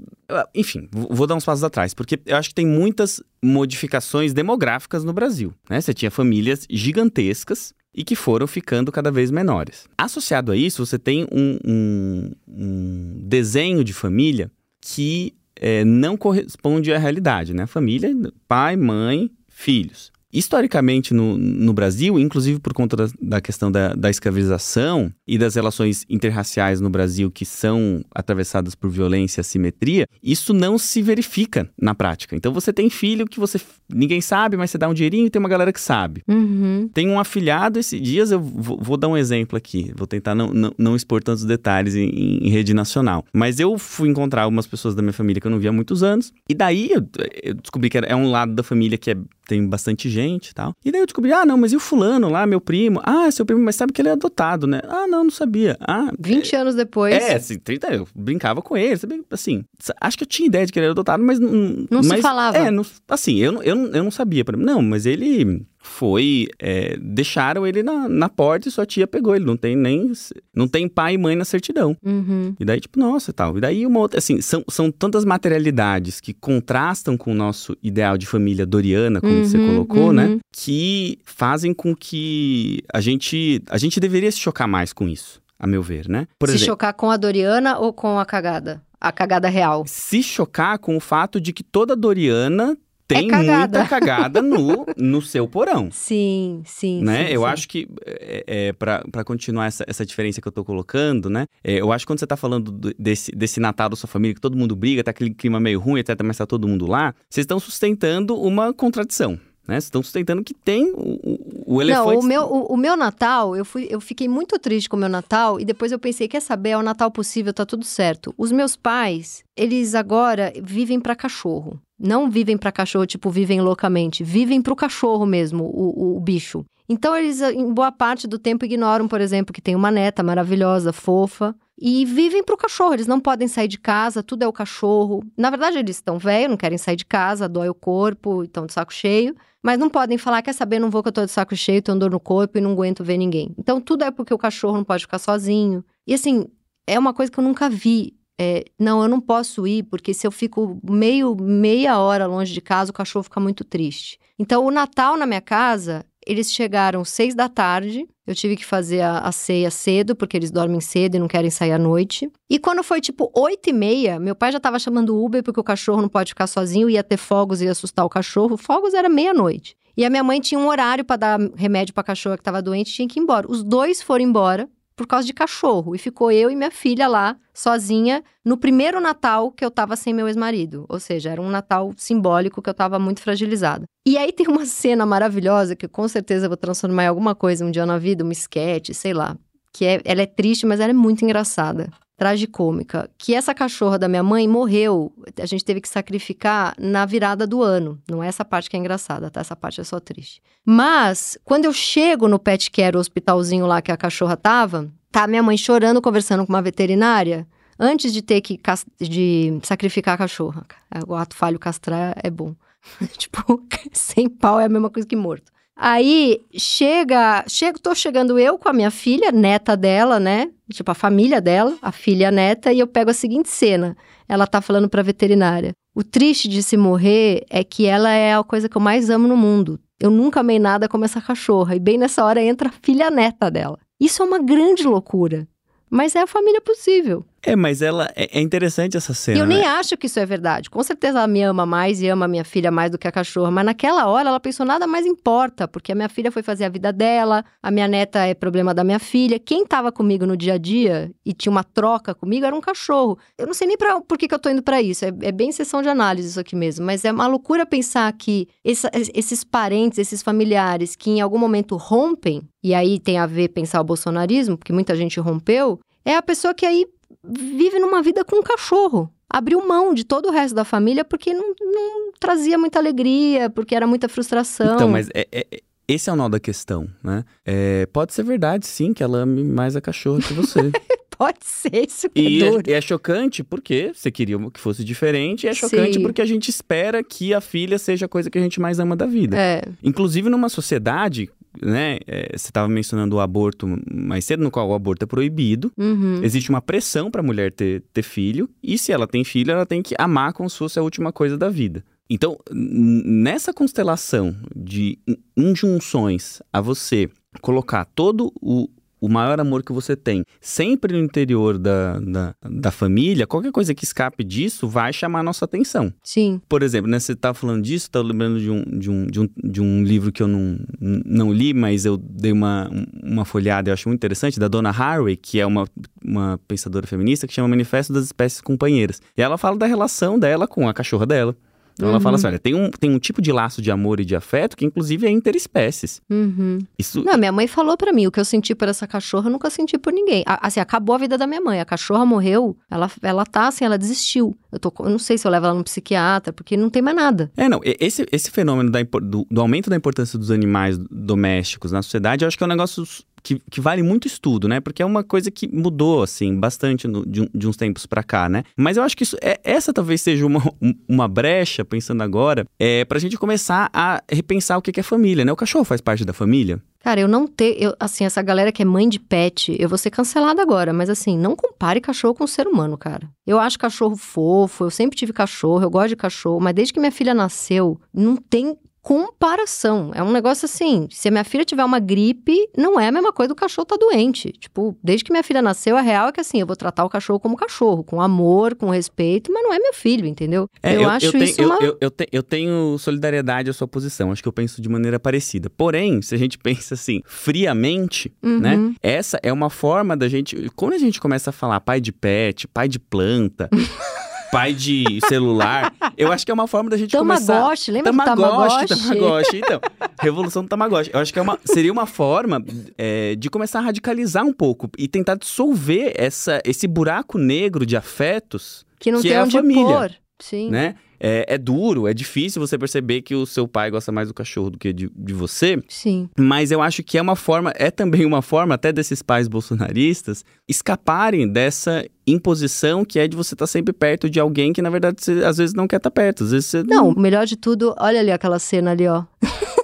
Enfim, vou dar uns passos atrás, porque eu acho que tem muitas modificações demográficas no Brasil. Né? Você tinha famílias gigantescas e que foram ficando cada vez menores. Associado a isso, você tem um, um, um desenho de família que é, não corresponde à realidade, né? Família, pai, mãe, filhos. Historicamente, no, no Brasil, inclusive por conta da, da questão da, da, escravização e das relações interraciais no Brasil que são atravessadas por violência e assimetria, isso não se verifica na prática. Então você tem filho que você ninguém sabe, mas você dá um dinheirinho e tem uma galera que sabe. Uhum. Tem um afilhado, esses dias eu vou, vou, dar um exemplo aqui, vou tentar não, não, não expor tantos detalhes em, em, rede nacional. Mas eu fui encontrar algumas pessoas da minha família que eu não via há muitos anos, e daí eu, eu descobri que é um lado da família que é tem bastante gente e tal. E daí eu descobri, ah, não, mas e o fulano lá, meu primo? Ah, seu primo, mas sabe que ele é adotado, né? Ah, não, não sabia. Ah, 20 é, anos depois. É, assim, 30, eu brincava com ele, sabe? Assim, acho que eu tinha ideia de que ele era adotado, mas não. Não mas, se falava. É, não, assim, eu, eu, eu não sabia. Não, mas ele foi é, deixaram ele na, na porta e sua tia pegou ele não tem nem não tem pai e mãe na certidão uhum. e daí tipo nossa tal e daí uma outra assim são, são tantas materialidades que contrastam com o nosso ideal de família doriana como uhum, você colocou né? uhum. né que fazem com que a gente a gente deveria se chocar mais com isso a meu ver, né? Por Se exemplo, chocar com a Doriana ou com a cagada? A cagada real. Se chocar com o fato de que toda Doriana tem é cagada. muita cagada no, no seu porão. Sim, sim. Né? Sim, eu sim. acho que, é, é para continuar essa, essa diferença que eu tô colocando, né? É, eu acho que quando você tá falando do, desse, desse Natal da sua família, que todo mundo briga, tá aquele clima meio ruim, etc., mas tá todo mundo lá, vocês estão sustentando uma contradição. Né? Vocês estão sustentando que tem o, o elefante. Não, o meu, o, o, meu Natal, eu, fui, eu fiquei muito triste com o meu Natal e depois eu pensei, quer saber, é o Natal possível, tá tudo certo. Os meus pais, eles agora vivem para cachorro. Não vivem para cachorro, tipo, vivem loucamente. Vivem para o cachorro mesmo, o, o, o bicho. Então, eles, em boa parte do tempo, ignoram, por exemplo, que tem uma neta maravilhosa, fofa, e vivem para o cachorro. Eles não podem sair de casa, tudo é o cachorro. Na verdade, eles estão velhos, não querem sair de casa, dói o corpo, estão de saco cheio. Mas não podem falar, quer saber, não vou que eu tô de saco cheio, tenho dor no corpo e não aguento ver ninguém. Então, tudo é porque o cachorro não pode ficar sozinho. E assim, é uma coisa que eu nunca vi. É, não, eu não posso ir, porque se eu fico meio, meia hora longe de casa, o cachorro fica muito triste. Então, o Natal na minha casa, eles chegaram seis da tarde. Eu tive que fazer a, a, ceia cedo, porque eles dormem cedo e não querem sair à noite. E quando foi tipo oito e meia, meu pai já estava chamando o Uber, porque o cachorro não pode ficar sozinho, ia ter fogos e ia assustar o cachorro. Fogos era meia-noite. E a minha mãe tinha um horário para dar remédio para a cachorra que estava doente, tinha que ir embora. Os dois foram embora por causa de cachorro. E ficou eu e minha filha lá, sozinha, no primeiro Natal que eu tava sem meu ex-marido. Ou seja, era um Natal simbólico que eu tava muito fragilizada. E aí tem uma [laughs] cena maravilhosa que com certeza eu vou transformar em alguma coisa um dia na vida, um esquete, sei lá. Que é, ela é triste, mas ela é muito engraçada tragicômica, que essa cachorra da minha mãe morreu, a gente teve que sacrificar na virada do ano. Não é essa parte que é engraçada, tá? Essa parte é só triste. Mas, quando eu chego no pet care, o hospitalzinho lá que a cachorra tava, tá minha mãe chorando, conversando com uma veterinária, antes de ter que de sacrificar a cachorra. O ato falho castrar é bom. [laughs] tipo, [laughs] sem pau é a mesma coisa que morto. Aí chega, chego, tô chegando eu com a minha filha, neta dela, né? Tipo a família dela, a filha a neta, e eu pego a seguinte cena. Ela tá falando pra veterinária: "O triste de se morrer é que ela é a coisa que eu mais amo no mundo. Eu nunca amei nada como essa cachorra". E bem nessa hora entra a filha neta dela. Isso é uma grande loucura. Mas é a família possível. É, mas ela é, é interessante essa cena. E eu né? nem acho que isso é verdade. Com certeza ela me ama mais e ama a minha filha mais do que a cachorra. Mas naquela hora ela pensou nada mais importa, porque a minha filha foi fazer a vida dela, a minha neta é problema da minha filha. Quem estava comigo no dia a dia e tinha uma troca comigo era um cachorro. Eu não sei nem pra, por que, que eu tô indo para isso. É, é, bem sessão de análise isso aqui mesmo. Mas é uma loucura pensar que essa, esses parentes, esses familiares que em algum momento rompem, e aí tem a ver pensar o bolsonarismo, porque muita gente rompeu, é a pessoa que aí vive numa vida com um cachorro. Abriu mão de todo o resto da família porque não, não trazia muita alegria, porque era muita frustração. Então, mas é, é, esse é o nó da questão, né? É, pode ser verdade, sim, que ela ame mais a cachorra que você. [laughs] pode ser, isso que e é, duro. é, é chocante porque você queria que fosse diferente, e é chocante sim. porque a gente espera que a filha seja a coisa que a gente mais ama da vida. É. Inclusive numa sociedade né, é, você estava mencionando o aborto mais cedo, no qual o aborto é proibido. Uhum. Existe uma pressão para a mulher ter, ter filho, e se ela tem filho, ela tem que amar como se fosse a última coisa da vida. Então, nessa constelação de injunções a você colocar todo o, o maior amor que você tem, sempre no interior da, da, da, família, qualquer coisa que escape disso vai chamar a nossa atenção. Sim. Por exemplo, né, você tá falando disso, tá lembrando de um, de um, de um, de um livro que eu não, não li, mas eu dei uma, uma folhada e eu acho muito interessante, da Donna Haraway, que é uma, uma pensadora feminista, que chama Manifesto das Espécies Companheiras. E ela fala da relação dela com a cachorra dela. Então uhum. ela fala assim: olha, tem um, tem um tipo de laço de amor e de afeto que, inclusive, é interespécies. Uhum. Isso... Não, minha mãe falou para mim: o que eu senti por essa cachorra, eu nunca senti por ninguém. A, assim, acabou a vida da minha mãe. A cachorra morreu, ela, ela tá assim, ela desistiu. Eu, tô, eu não sei se eu levo ela no psiquiatra, porque não tem mais nada. É, não. Esse, esse fenômeno da, do, do aumento da importância dos animais domésticos na sociedade, eu acho que é um negócio que, que, vale muito estudo, né? Porque é uma coisa que mudou, assim, bastante no, de, de, uns tempos para cá, né? Mas eu acho que isso, é, essa talvez seja uma, [laughs] uma brecha, pensando agora, é, pra gente começar a repensar o que é família, né? O cachorro faz parte da família? Cara, eu não tenho. Assim, essa galera que é mãe de pet, eu vou ser cancelada agora, mas assim, não compare cachorro com ser humano, cara. Eu acho cachorro fofo, eu sempre tive cachorro, eu gosto de cachorro, mas desde que minha filha nasceu, não tem comparação. É um negócio assim, se a minha filha tiver uma gripe, não é a mesma coisa do cachorro tá doente. Tipo, desde que minha filha nasceu, a real é que assim, eu vou tratar o cachorro como cachorro, com amor, com respeito, mas não é meu filho, entendeu? É, eu, eu, acho eu tenho, isso eu, uma... eu, eu, te- eu tenho solidariedade à sua posição. Acho que eu penso de maneira parecida. Porém, se a gente [laughs] pensa assim, friamente, Uhum. né? Essa é uma forma da gente. Quando a gente começa a falar pai de pet, pai de planta, [laughs] pai de celular, eu acho que é uma forma da gente começar. Tamagotchi, lembra do Tamagotchi, Tamagotchi? Tamagotchi. Então, revolução do Tamagotchi. Eu acho que é uma, seria uma forma é, de começar a radicalizar um pouco e tentar dissolver essa, esse buraco negro de afetos, Que não que tem é a onde família, pôr. Sim. né? É, é duro, é difícil você perceber que o seu pai gosta mais do cachorro do que de, de você, Sim. mas eu acho que é uma forma, é também uma forma até desses pais bolsonaristas escaparem dessa imposição que é de você estar sempre perto de alguém que na verdade você às vezes não quer estar perto, às vezes você Não, o melhor de tudo, olha ali aquela cena ali, ó. [laughs]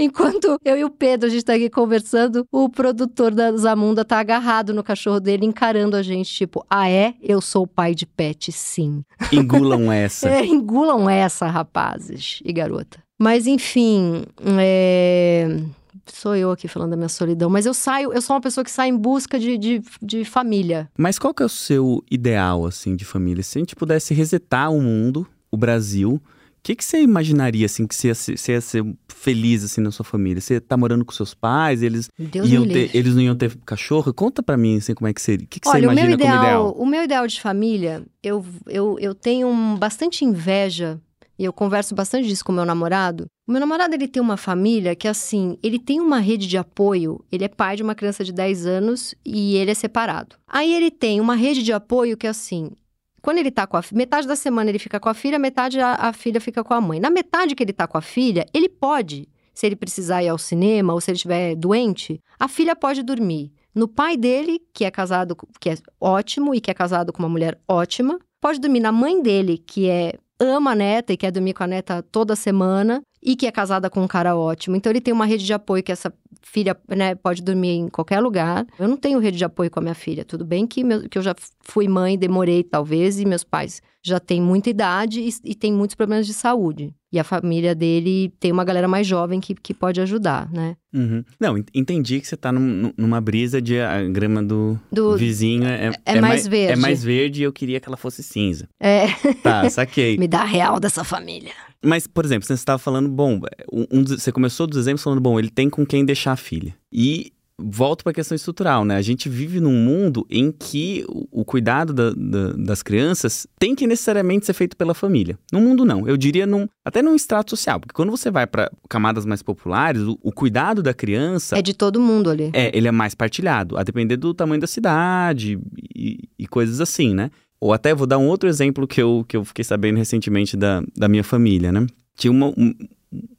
Enquanto eu e o Pedro, a gente tá aqui conversando, o produtor da Zamunda tá agarrado no cachorro dele, encarando a gente, tipo, ah é? Eu sou o pai de pet, sim. [laughs] engulam essa. É, engulam essa, rapazes e garota. Mas enfim, é... sou eu aqui falando da minha solidão. Mas eu saio, eu sou uma pessoa que sai em busca de, de, de família. Mas qual que é o seu ideal assim de família? Se a gente pudesse resetar o mundo, o Brasil, que, que você imaginaria assim que você ia, ser, você ia ser feliz assim na sua família? Você tá morando com seus pais, eles Deus iam ter, eles não iam ter cachorro? Conta pra mim assim como é que seria. O que, que você Olha, o meu imagina ideal, como ideal? o meu ideal de família, eu, eu, eu tenho um- bastante inveja e eu converso bastante disso com meu namorado. O meu namorado, ele tem uma família que, assim, ele tem uma rede de apoio. Ele é pai de uma criança de 10 anos e ele é separado. Aí ele tem uma rede de apoio que, assim, quando ele tá com a metade da semana ele fica com a filha, metade a, a filha fica com a mãe. Na metade que ele tá com a filha, ele pode, se ele precisar ir ao cinema ou se ele estiver doente, a filha pode dormir no pai dele, que é casado, que é ótimo e que é casado com uma mulher ótima, pode dormir na mãe dele, que é ama a neta e quer dormir com a neta toda semana e que é casada com um cara ótimo. Então ele tem uma rede de apoio que essa filha, né, pode dormir em qualquer lugar. Eu não tenho rede de apoio com a minha filha. Tudo bem que, meu- que eu já fui mãe, demorei talvez, e meus pais já têm muita idade e, e têm muitos problemas de saúde. E a família dele tem uma galera mais jovem que, que pode ajudar, né? Uhum. Não, en- entendi que você tá num- numa brisa de a grama do, Do- vizinho é, é mais verde. É mais verde e eu queria que ela fosse cinza. É, Tá, saquei. [laughs] me dá a real dessa família. Mas, por exemplo, você estava falando, bom, um, você começou dos exemplos falando, bom, ele tem com quem deixar a filha. E volto para a questão estrutural, né? A gente vive num mundo em que o, o cuidado da- da- das crianças tem que necessariamente ser feito pela família. No mundo, não. Eu diria num, até num extrato social, porque quando você vai para camadas mais populares, o, o cuidado da criança É de todo mundo ali. é, ele é mais partilhado, a depender do tamanho da cidade e, e coisas assim, né? Ou até vou dar um outro exemplo que eu, que eu fiquei sabendo recentemente da, da minha família, né? Tinha uma- um,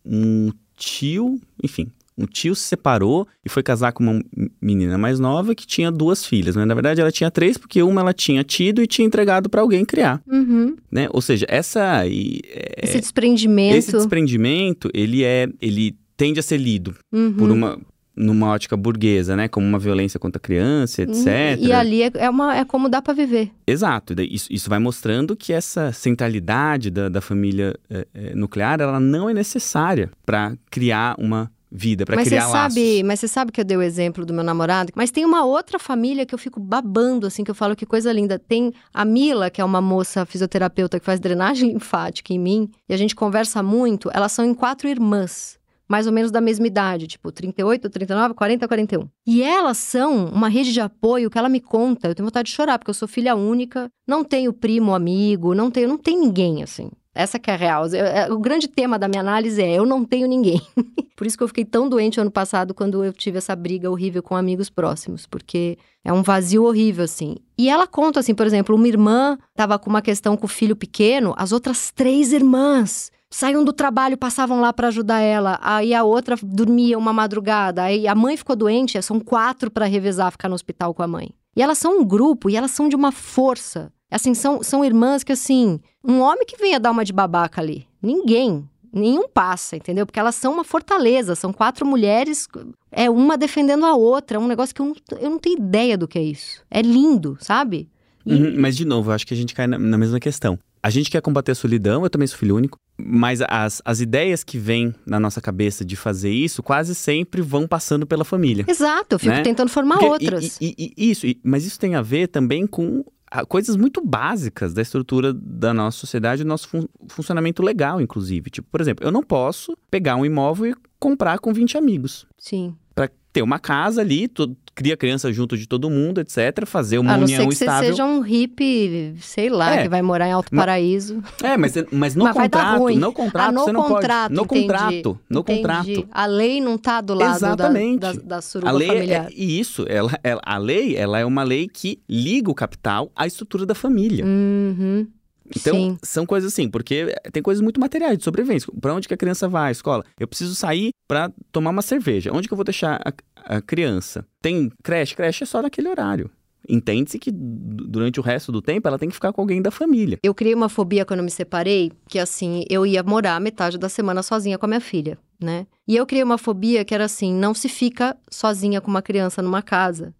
um tio, enfim, um tio se separou e foi casar com uma menina mais nova que tinha duas filhas, né? Na verdade, ela tinha três, porque uma ela tinha tido e tinha entregado para alguém criar, Uhum. né? Ou seja, essa... e, é, Esse desprendimento. esse desprendimento, ele é... Ele tende a ser lido Uhum. por uma numa ótica burguesa, né, como uma violência contra a criança, etc. Uhum. E ali é, é uma, é como dá pra viver. Exato. Isso, isso vai mostrando que essa centralidade da, da família eh, eh, nuclear, ela não é necessária para criar uma vida, para Mas você criar laços. sabe, mas você sabe que eu dei o exemplo do meu namorado, mas tem uma outra família que eu fico babando assim, que eu falo que coisa linda. Tem a Mila, que é uma moça fisioterapeuta que faz drenagem [laughs] linfática em mim, e a gente conversa muito. Elas são em quatro irmãs. Mais ou menos da mesma idade, tipo 38, 39, 40, 41. E elas são uma rede de apoio que ela me conta. Eu tenho vontade de chorar, porque eu sou filha única, não tenho primo, amigo, não tenho, não tem ninguém assim. Essa que é a real. É- O grande tema da minha análise é: eu não tenho ninguém. [laughs] Por isso que eu fiquei tão doente ano passado quando eu tive essa briga horrível com amigos próximos, porque é um vazio horrível, assim. E ela conta, assim, por exemplo, uma irmã estava com uma questão com o filho pequeno, as outras três irmãs saíam do trabalho, passavam lá para ajudar ela. Aí a outra dormia uma madrugada. Aí a mãe ficou doente, são quatro para revezar, ficar no hospital com a mãe. E elas são um grupo e elas são de uma força. Assim, são, são irmãs que, assim, um homem que venha dar uma de babaca ali. Ninguém. Nenhum passa, entendeu? Porque elas são uma fortaleza, são quatro mulheres, é uma defendendo a outra. É um negócio que eu não, eu não tenho ideia do que é isso. É lindo, sabe? E- Uhum, mas, de novo, eu acho que a gente cai na, na mesma questão. A gente quer combater a solidão, eu também sou filho único, mas as, as ideias que vêm na nossa cabeça de fazer isso quase sempre vão passando pela família. Exato, eu fico Né? tentando formar Porque- outras. E, e- e- isso, e- mas isso tem a ver também com ah, coisas muito básicas da estrutura da nossa sociedade, do nosso fun- funcionamento legal, inclusive. Tipo, por exemplo, eu não posso pegar um imóvel e comprar com 20 amigos. Sim. Pra ter uma casa ali, cria criança junto de todo mundo, etc. Fazer uma A não ser união que você estável. seja um hippie, sei lá, É. que vai morar em Alto Paraíso. É, mas, mas no Mas contrato, ruim. no contrato ah, no você não contrato, pode. No entendi. contrato, no Entendi. contrato. A lei não tá do lado da, Exatamente. da, da suruba A lei familiar. é, e isso, ela, ela- a lei, ela é uma lei que liga o capital à estrutura da família. Uhum. Então, Sim. são coisas assim, porque tem coisas muito materiais de sobrevivência. Pra onde que a criança vai à escola? Eu preciso sair pra tomar uma cerveja. Onde que eu vou deixar a, a criança? Tem creche? Creche é só naquele horário. Entende-se que du- durante o resto do tempo ela tem que ficar com alguém da família. Eu criei uma fobia quando eu me separei, que assim, eu ia morar metade da semana sozinha com a minha filha, né? E eu criei uma fobia que era assim, não se fica sozinha com uma criança numa casa.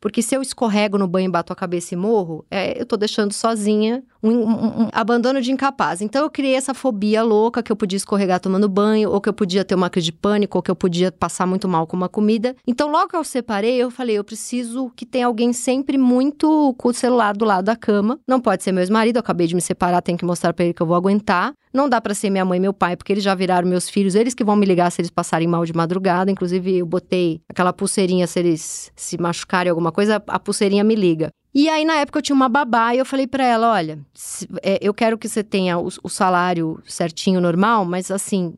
Porque se eu escorrego no banho bato a cabeça e morro, é, eu tô deixando sozinha um, um- abandono de incapaz. Então eu criei essa fobia louca que eu podia escorregar tomando banho, ou que eu podia ter uma crise de pânico, ou que eu podia passar muito mal com uma comida. Então logo que eu separei, eu falei, eu preciso que tenha alguém sempre muito com o celular do lado da cama. Não pode ser meu ex-marido, eu acabei de me separar, tenho que mostrar pra ele que eu vou aguentar. Não dá pra ser minha mãe e meu pai, porque eles já viraram meus filhos, eles que vão me ligar se eles passarem mal de madrugada. Inclusive, eu botei aquela pulseirinha se eles se machucarem alguma coisa, a pulseirinha me liga. E aí, na época, eu tinha uma babá e eu falei pra ela: olha, se- é, eu quero que você tenha o, o salário certinho, normal, mas assim,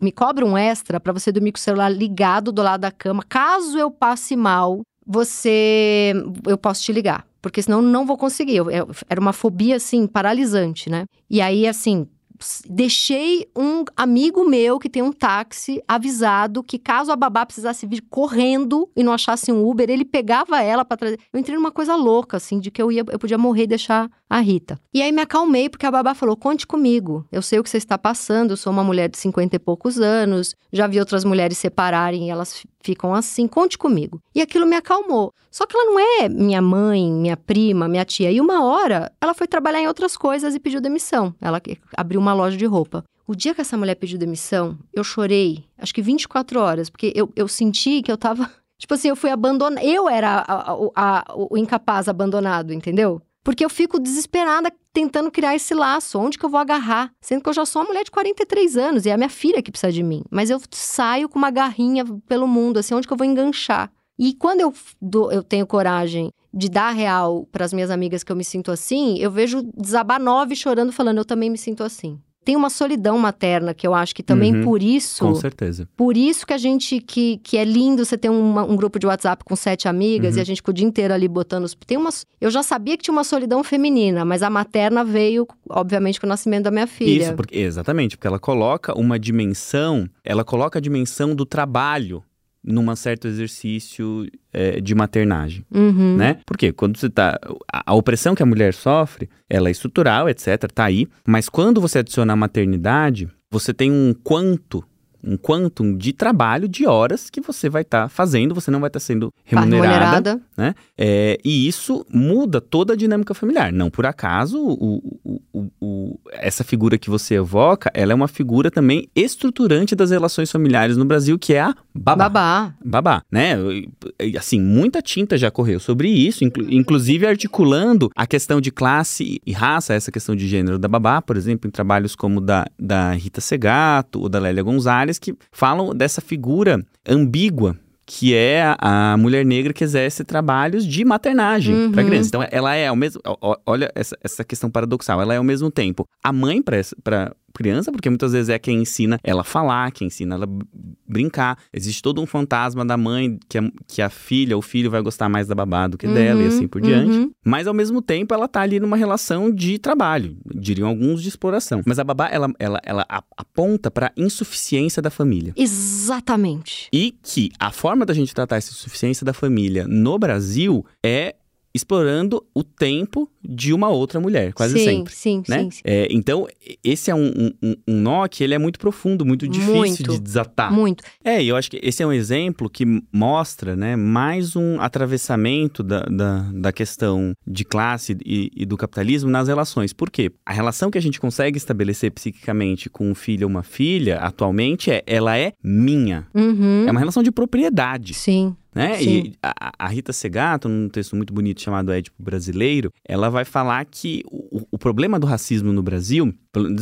me cobra um extra pra você dormir com o celular ligado do lado da cama. Caso eu passe mal, você. Eu posso te ligar. Porque senão não vou conseguir. Eu- eu- era uma fobia, assim, paralisante, né? E aí, assim, deixei um amigo meu que tem um táxi avisado que caso a babá precisasse vir correndo e não achasse um Uber, ele pegava ela pra trazer. Eu entrei numa coisa louca, assim, de que eu ia, eu podia morrer e deixar a Rita. E aí me acalmei, porque a babá falou: conte comigo. Eu sei o que você está passando, eu sou uma mulher de 50 e poucos anos, já vi outras mulheres separarem e elas ficam assim, conte comigo. E aquilo me acalmou. Só que ela não é minha mãe, minha prima, minha tia. E uma hora ela foi trabalhar em outras coisas e pediu demissão. Ela abriu uma loja de roupa. O dia que essa mulher pediu demissão, eu chorei, acho que 24 horas, porque eu, eu senti que eu tava. [laughs] Tipo assim, eu fui abandonada. Eu era a- a- a- o incapaz abandonado, entendeu? Porque eu fico desesperada tentando criar esse laço. Onde que eu vou agarrar? Sendo que eu já sou uma mulher de 43 anos e é a minha filha que precisa de mim. Mas eu saio com uma garrinha pelo mundo, assim, onde que eu vou enganchar? E quando eu, dou- eu tenho coragem de dar real para as minhas amigas que eu me sinto assim, eu vejo desabar nove chorando, falando, eu também me sinto assim. Tem uma solidão materna que eu acho que também Uhum. por isso. Com certeza. Por isso que a gente, que, que é lindo você ter uma- um grupo de WhatsApp com sete amigas Uhum. e a gente com o dia inteiro ali botando os. Tem umas. Eu já sabia que tinha uma solidão feminina, mas a materna veio, obviamente, com o nascimento da minha filha. Isso, porque, exatamente, porque ela coloca uma dimensão, ela coloca a dimensão do trabalho num certo exercício é, de maternagem, Uhum. né? Porque quando você tá... A, a opressão que a mulher sofre, ela é estrutural, etc, tá aí. Mas quando você adiciona a maternidade, você tem um quanto... Um quantum de trabalho, de horas que você vai estar fazendo, você não vai estar sendo Tá remunerada, né? É, e isso muda toda a dinâmica familiar. Não por acaso, o- o- o- essa figura que você evoca, ela é uma figura também estruturante das relações familiares no Brasil, que é a babá. Babá. Babá, né? Assim, muita tinta já correu sobre isso, inclu- inclusive articulando a questão de classe e raça, essa questão de gênero da babá, por exemplo, em trabalhos como da, da Rita Segato ou da Lélia Gonzalez, que falam dessa figura ambígua que é a, mulher negra que exerce trabalhos de maternagem Uhum. para criança. Então, ela é ao mesmo. Olha essa, essa questão paradoxal. Ela é ao mesmo tempo a mãe para criança, porque muitas vezes é quem ensina ela a falar, quem ensina ela brincar. Existe todo um fantasma da mãe que a, que a filha ou o filho vai gostar mais da babá do que dela e Uhum, assim por diante. uhum. Mas ao mesmo tempo ela tá ali numa relação de trabalho, diriam alguns de exploração. Mas a babá ela, ela, ela aponta para insuficiência da família. Exatamente. E que a forma da gente tratar essa insuficiência da família no Brasil é explorando o tempo de uma outra mulher, quase sim, sempre. Sim, né? sim, sim. É, então, esse é um, um, um nó que ele é muito profundo, muito difícil Muito, de desatar. Muito. É, e eu acho que esse é um exemplo que mostra né, mais um atravessamento da, da, da questão de classe e, e, do capitalismo nas relações. Por quê? A relação que a gente consegue estabelecer psiquicamente com um filho ou uma filha, atualmente, é ela é minha. Uhum. É uma relação de propriedade. Sim. Né? Sim. E a, a, Rita Segato, num texto muito bonito chamado Édipo Brasileiro, ela vai falar que o, o problema do racismo no Brasil,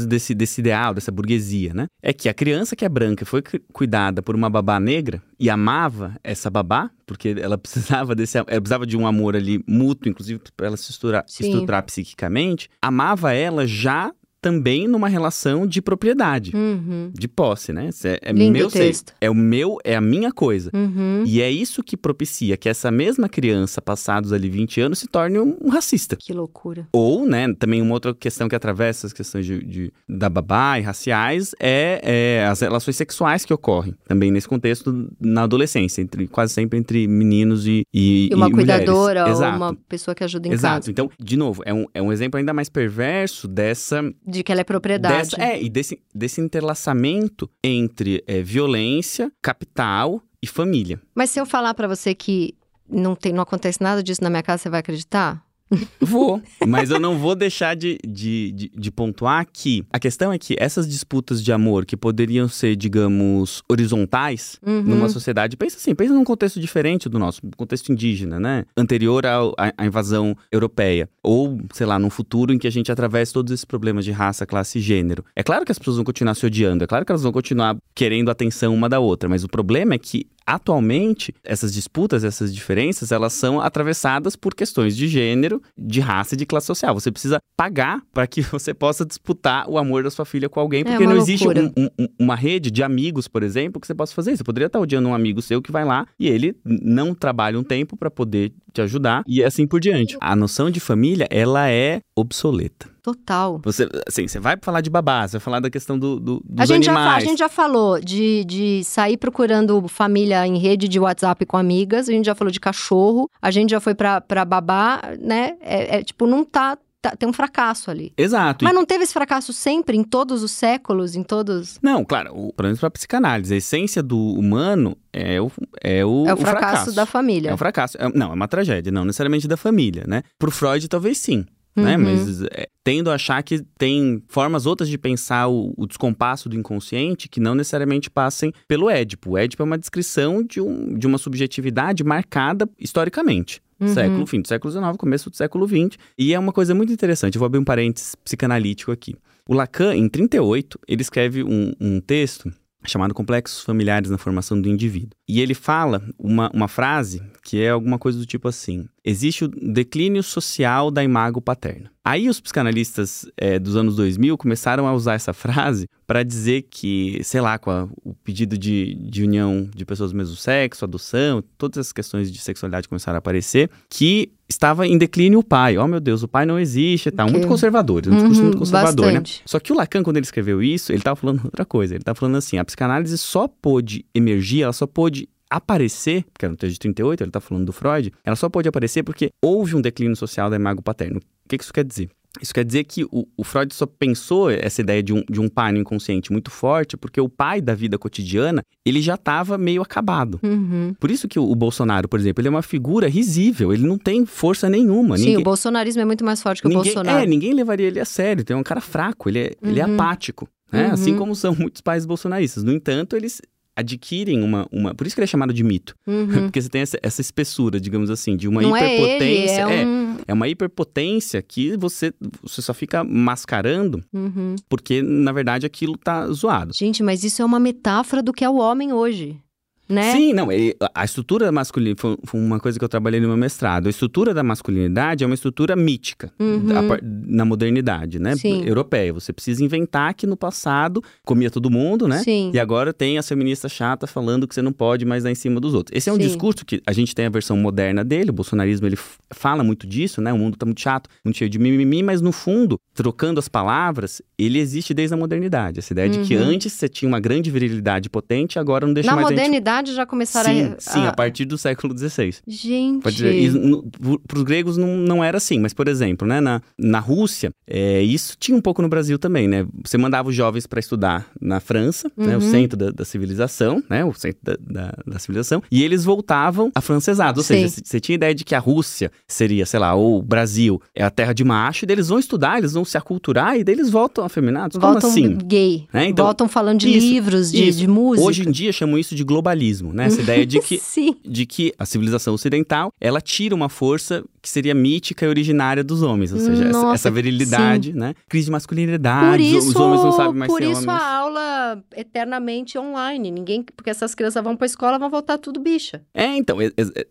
desse, desse ideal, dessa burguesia, né? É que a criança que é branca foi cuidada por uma babá negra e amava essa babá, porque ela [laughs] precisava desse ela precisava de um amor ali mútuo, inclusive para ela se estruturar, se estruturar psiquicamente, amava ela já também numa relação de propriedade, uhum. de posse, né? É, é meu texto. é o meu, é a minha coisa. Uhum. E é isso que propicia que essa mesma criança, passados ali 20 anos, se torne um, um racista. Que loucura. Ou, né, também uma outra questão que atravessa as questões de, de da babá e raciais é, é, as relações sexuais que ocorrem também nesse contexto na adolescência, entre, quase sempre entre meninos e, e, e uma e cuidadora mulheres. ou Exato. uma pessoa que ajuda em Exato. casa. Então, de novo, é um, é um exemplo ainda mais perverso dessa De que ela é propriedade. Dessa, é, e desse, desse interlaçamento entre é, violência, capital e família. Mas se eu falar para você que não, tem, não acontece nada disso na minha casa, você vai acreditar? Vou, mas eu não vou deixar de, de, de, de, pontuar que a questão é que essas disputas de amor que poderiam ser, digamos, horizontais uhum. numa sociedade, pensa assim, pensa num contexto diferente do nosso, contexto indígena, né? Anterior ao, à, à invasão europeia. Ou, sei lá, num futuro em que a gente atravesse todos esses problemas de raça, classe e gênero. É claro que as pessoas vão continuar se odiando, é claro que elas vão continuar querendo atenção uma da outra, mas o problema é que atualmente, essas disputas, essas diferenças, elas são atravessadas por questões de gênero, de raça e de classe social. Você precisa pagar para que [laughs] você possa disputar o amor da sua filha com alguém, porque é não loucura. existe um, um, uma rede de amigos, por exemplo, que você possa fazer. Você poderia estar odiando um amigo seu que vai lá e ele não trabalha um tempo para poder te ajudar e assim por diante. A noção de família, ela é obsoleta. Total. Você, assim, você vai falar de babá, você vai falar da questão do, do, dos a gente animais. Já, a gente já falou de, de sair procurando família em rede de WhatsApp com amigas, a gente já falou de cachorro, a gente já foi pra, pra babá, né? É, é tipo, não tá, tá, Tem um fracasso ali. Exato. Mas não teve esse fracasso sempre, em todos os séculos, em todos. Não, claro, o, pelo menos pra psicanálise, a essência do humano é o, é o, É o o fracasso, fracasso. da família. É um fracasso. É- não, é uma tragédia, não necessariamente da família, né? Pro Freud, talvez sim. Né? Uhum. Mas é, tendo a achar que tem formas outras de pensar o, o descompasso do inconsciente que não necessariamente passem pelo Édipo. O Édipo é uma descrição de, um, de uma subjetividade marcada historicamente. Uhum. Século, fim do século XIX, começo do século XX. E é uma coisa muito interessante. Eu vou abrir um parênteses psicanalítico aqui. O Lacan, em 38, ele escreve um, um texto chamado Complexos Familiares na Formação do Indivíduo. E ele fala uma, uma frase que é alguma coisa do tipo assim: existe o declínio social da imago paterna. Aí os psicanalistas é, dos anos 2000 começaram a usar essa frase para dizer que, sei lá, com a- o pedido de, de união de pessoas do mesmo sexo, adoção, todas essas questões de sexualidade começaram a aparecer, que estava em declínio o pai. Oh, meu Deus, o pai não existe, tá Ok. muito conservador, um discurso Uhum, muito conservador, né? bastante. Só que o Lacan, quando ele escreveu isso, ele estava falando outra coisa. Ele estava falando assim: a psicanálise só pôde emergir, ela só pôde aparecer, porque era no texto de 38, ele está falando do Freud, ela só pôde aparecer porque houve um declínio social da imago paterno. O que que isso quer dizer? Isso quer dizer que o, o Freud só pensou essa ideia de um, de um pai no inconsciente muito forte, porque o pai da vida cotidiana, ele já estava meio acabado. Uhum. Por isso que o, o Bolsonaro, por exemplo, ele é uma figura risível, ele não tem força nenhuma. Sim, ninguém, o bolsonarismo é muito mais forte que o ninguém, Bolsonaro. É, ninguém levaria ele a sério. Tem um cara fraco, ele é, ele é Uhum. apático. Né? Uhum. Assim como são muitos pais bolsonaristas. No entanto, eles adquirem uma, uma. Por isso que ele é chamado de mito. [laughs] Uhum. Porque você tem essa, essa espessura, digamos assim, de uma Não é ele, hiperpotência. é um... é uma hiperpotência que você, você só fica mascarando Uhum. porque, na verdade, aquilo tá zoado. Gente, mas isso é uma metáfora do que é o homem hoje, né? Sim, não, a estrutura masculina foi, foi uma coisa que eu trabalhei no meu mestrado. A estrutura da masculinidade é uma estrutura mítica Uhum. na modernidade, né? Sim. Europeia. Você precisa inventar que no passado comia todo mundo, né? Sim. E agora tem a feminista chata falando que você não pode mais dar em cima dos outros. Esse é um Sim. discurso que a gente tem a versão moderna dele, o bolsonarismo ele fala muito disso, né? O mundo tá muito chato, muito cheio de mimimi, mas no fundo, trocando as palavras, ele existe desde a modernidade. Essa ideia de que Uhum. antes você tinha uma grande virilidade potente, agora não deixa Na mais a gente modernidade idade já começaram sim, a... Sim, a partir do século XVI. Gente... Para os gregos não, não era assim, mas, por exemplo, né, na, na Rússia, é, isso tinha um pouco no Brasil também, né? Você mandava os jovens para estudar na França, uhum. né, o uhum. centro da, da, civilização, né? O centro da, da, da, civilização, e eles voltavam afrancesados. Ou Sim. seja, você tinha ideia de que a Rússia seria, sei lá, ou o Brasil é a terra de macho, e daí eles vão estudar, eles vão se aculturar, e daí eles voltam afeminados. Voltam Como assim? gay. Né? Então, voltam falando de isso, livros, de, de, música. Hoje em dia chamam isso de globalismo, né? Essa ideia de [laughs] que, de que a civilização ocidental, ela tira uma força que seria mítica e originária dos homens, ou seja, Nossa, essa, essa, virilidade, sim. né? Crise de masculinidade, isso, os homens não sabem mais por ser isso homens. a aula eternamente online, ninguém, porque essas crianças vão para a escola, vão voltar tudo bicha. É, então,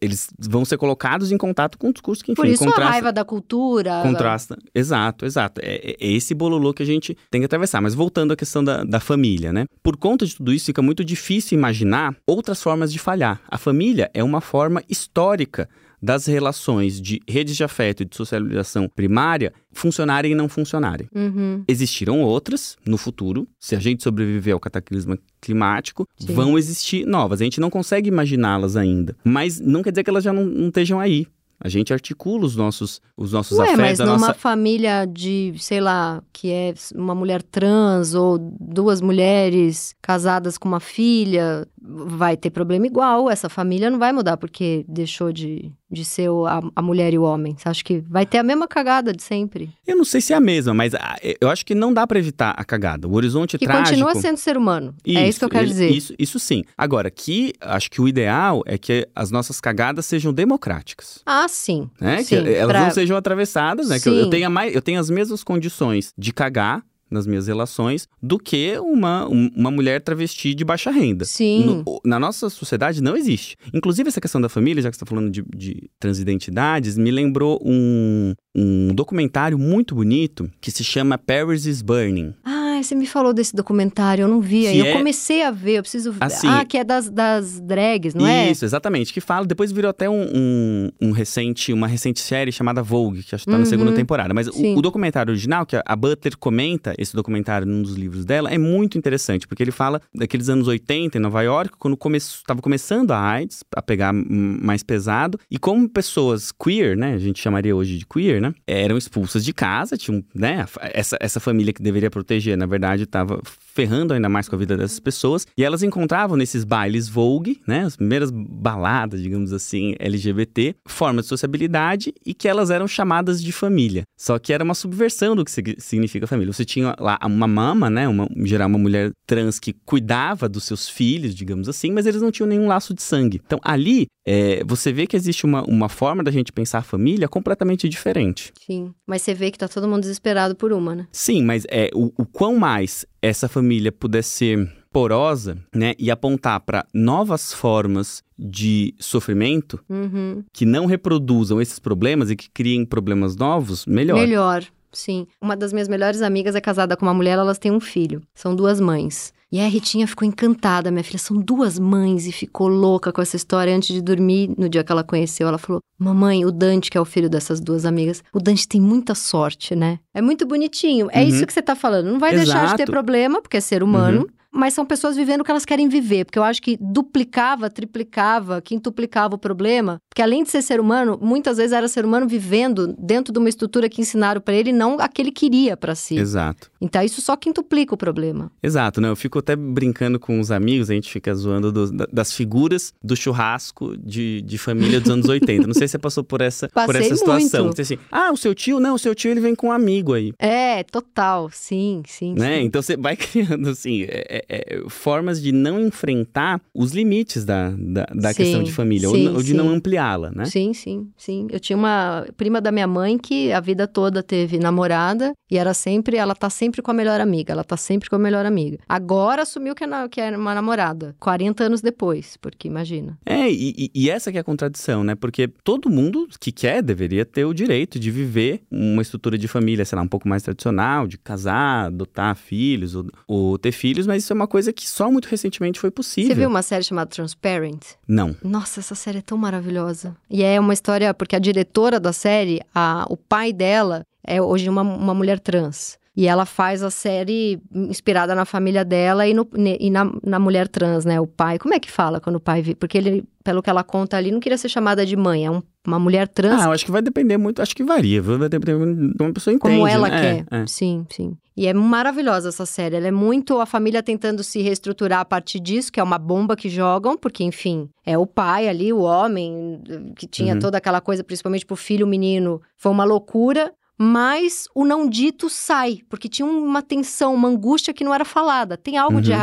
eles vão ser colocados em contato com os cursos que, enfim, Por isso contrasta, a raiva da cultura. Contrasta, exato, exato. É, é esse bololô que a gente tem que atravessar. Mas voltando à questão da, da família, né? Por conta de tudo isso, fica muito difícil imaginar outras formas de falhar. A família é uma forma histórica das relações de redes de afeto e de socialização primária funcionarem e não funcionarem. Uhum. Existiram outras no futuro, se a gente sobreviver ao cataclisma climático, Sim. vão existir novas. A gente não consegue imaginá-las ainda, mas não quer dizer que elas já não, não estejam aí. A gente articula os nossos, os nossos Ué, afetos. mas numa nossa... família de, sei lá, que é uma mulher trans ou duas mulheres casadas com uma filha, vai ter problema igual. Essa família não vai mudar porque deixou de, de ser a, a mulher e o homem. Você acha que vai ter a mesma cagada de sempre? Eu não sei se é a mesma, mas ah, eu acho que não dá para evitar a cagada. O horizonte que trágico... continua sendo ser humano. Isso, é isso que eu quero ele, dizer. Isso, isso sim. Agora, que acho que o ideal é que as nossas cagadas sejam democráticas. Ah, sim. Né? sim que elas pra... não sejam atravessadas, né? Sim. Que eu, eu, tenha mais, eu tenho as mesmas condições de cagar nas minhas relações do que uma, uma mulher travesti de baixa renda. Sim. No, na nossa sociedade não existe. Inclusive, essa questão da família, já que você está falando de, de transidentidades, me lembrou um, um documentário muito bonito que se chama Paris is Burning. Ah, você me falou desse documentário, eu não vi. Aí eu é... comecei a ver, eu preciso ver. Assim, ah, que é das, das drags, não é? Isso, exatamente. Que fala, depois virou até um, um, um recente, uma recente série chamada Vogue, que acho que tá uhum. na segunda temporada. Mas o, o, documentário original, que a Butler comenta esse documentário num dos livros dela, é muito interessante, porque ele fala daqueles anos 80 em Nova York, quando estava come começando a AIDS, a pegar mais pesado, e como pessoas queer, né, a gente chamaria hoje de queer, né, eram expulsas de casa, tinham, né, essa, essa família que deveria proteger, na verdade, estava ferrando ainda mais com a vida dessas pessoas. E elas encontravam nesses bailes Vogue, né, as primeiras baladas, digamos assim, LGBT, formas de sociabilidade e que elas eram chamadas de família. Só que era uma subversão do que significa família. Você tinha lá uma mama, né, uma, em geral uma mulher trans que cuidava dos seus filhos, digamos assim, mas eles não tinham nenhum laço de sangue. Então ali é, você vê que existe uma, uma forma da gente pensar a família completamente diferente. Sim, mas você vê que tá todo mundo desesperado por uma, né? Sim, mas é o, o quão mais essa família puder ser porosa, né, e apontar para novas formas de sofrimento uhum. que não reproduzam esses problemas e que criem problemas novos, melhor. Melhor. Sim. Uma das minhas melhores amigas é casada com uma mulher, elas têm um filho. São duas mães. E a Ritinha ficou encantada, minha filha. São duas mães e ficou louca com essa história. Antes de dormir, no dia que ela conheceu, ela falou: Mamãe, o Dante, que é o filho dessas duas amigas, o Dante tem muita sorte, né? É muito bonitinho. É uhum. isso que você tá falando. Não vai Exato. deixar de ter problema, porque é ser humano. Uhum mas são pessoas vivendo o que elas querem viver, porque eu acho que duplicava, triplicava, quintuplicava o problema, porque além de ser ser humano, muitas vezes era ser humano vivendo dentro de uma estrutura que ensinaram para ele, não a que ele queria para si. Exato. Então isso só quintuplica o problema. Exato, né? Eu fico até brincando com os amigos, a gente fica zoando do, das figuras do churrasco de, de família dos anos 80. Não sei se você passou por essa, por essa situação. Muito. Assim, ah, o seu tio, não, o seu tio ele vem com um amigo aí. É, total, sim, sim. Né? Sim. Então você vai [laughs] criando assim. É, é, é, formas de não enfrentar os limites da, da, da sim, questão de família, sim, ou, ou, de não ampliá-la, né? Sim, sim, sim. Eu tinha uma prima da minha mãe que a vida toda teve namorada e era sempre, ela tá sempre com a melhor amiga, ela tá sempre com a melhor amiga. Agora assumiu que, é, que era uma namorada, 40 anos depois, porque imagina. É, e, e essa que é a contradição, né? Porque todo mundo que quer deveria ter o direito de viver uma estrutura de família, sei lá, um pouco mais tradicional, de casar, adotar filhos ou, ou ter filhos, mas isso é uma coisa que só muito recentemente foi possível. Você viu uma série chamada Transparent? Não. Nossa, essa série é tão maravilhosa. E é uma história, porque a diretora da série, a, o pai dela é hoje uma, uma mulher trans. E ela faz a série inspirada na família dela e, no, e na, na mulher trans, né? O pai. Como é que fala quando o pai vê? Porque ele, pelo que ela conta ali, não queria ser chamada de mãe. É um, uma mulher trans. Ah, eu acho que vai depender muito, acho que varia. Vai depender de uma pessoa entende. Como ela né? quer. É, é. Sim, sim. E é maravilhosa essa série. Ela é muito a família tentando se reestruturar a partir disso, que é uma bomba que jogam, porque, enfim, é o pai ali, o homem, que tinha uhum. toda aquela coisa, principalmente pro filho, o menino. Foi uma loucura mas o não dito sai, porque tinha uma tensão, uma angústia que não era falada. Tem algo uhum. de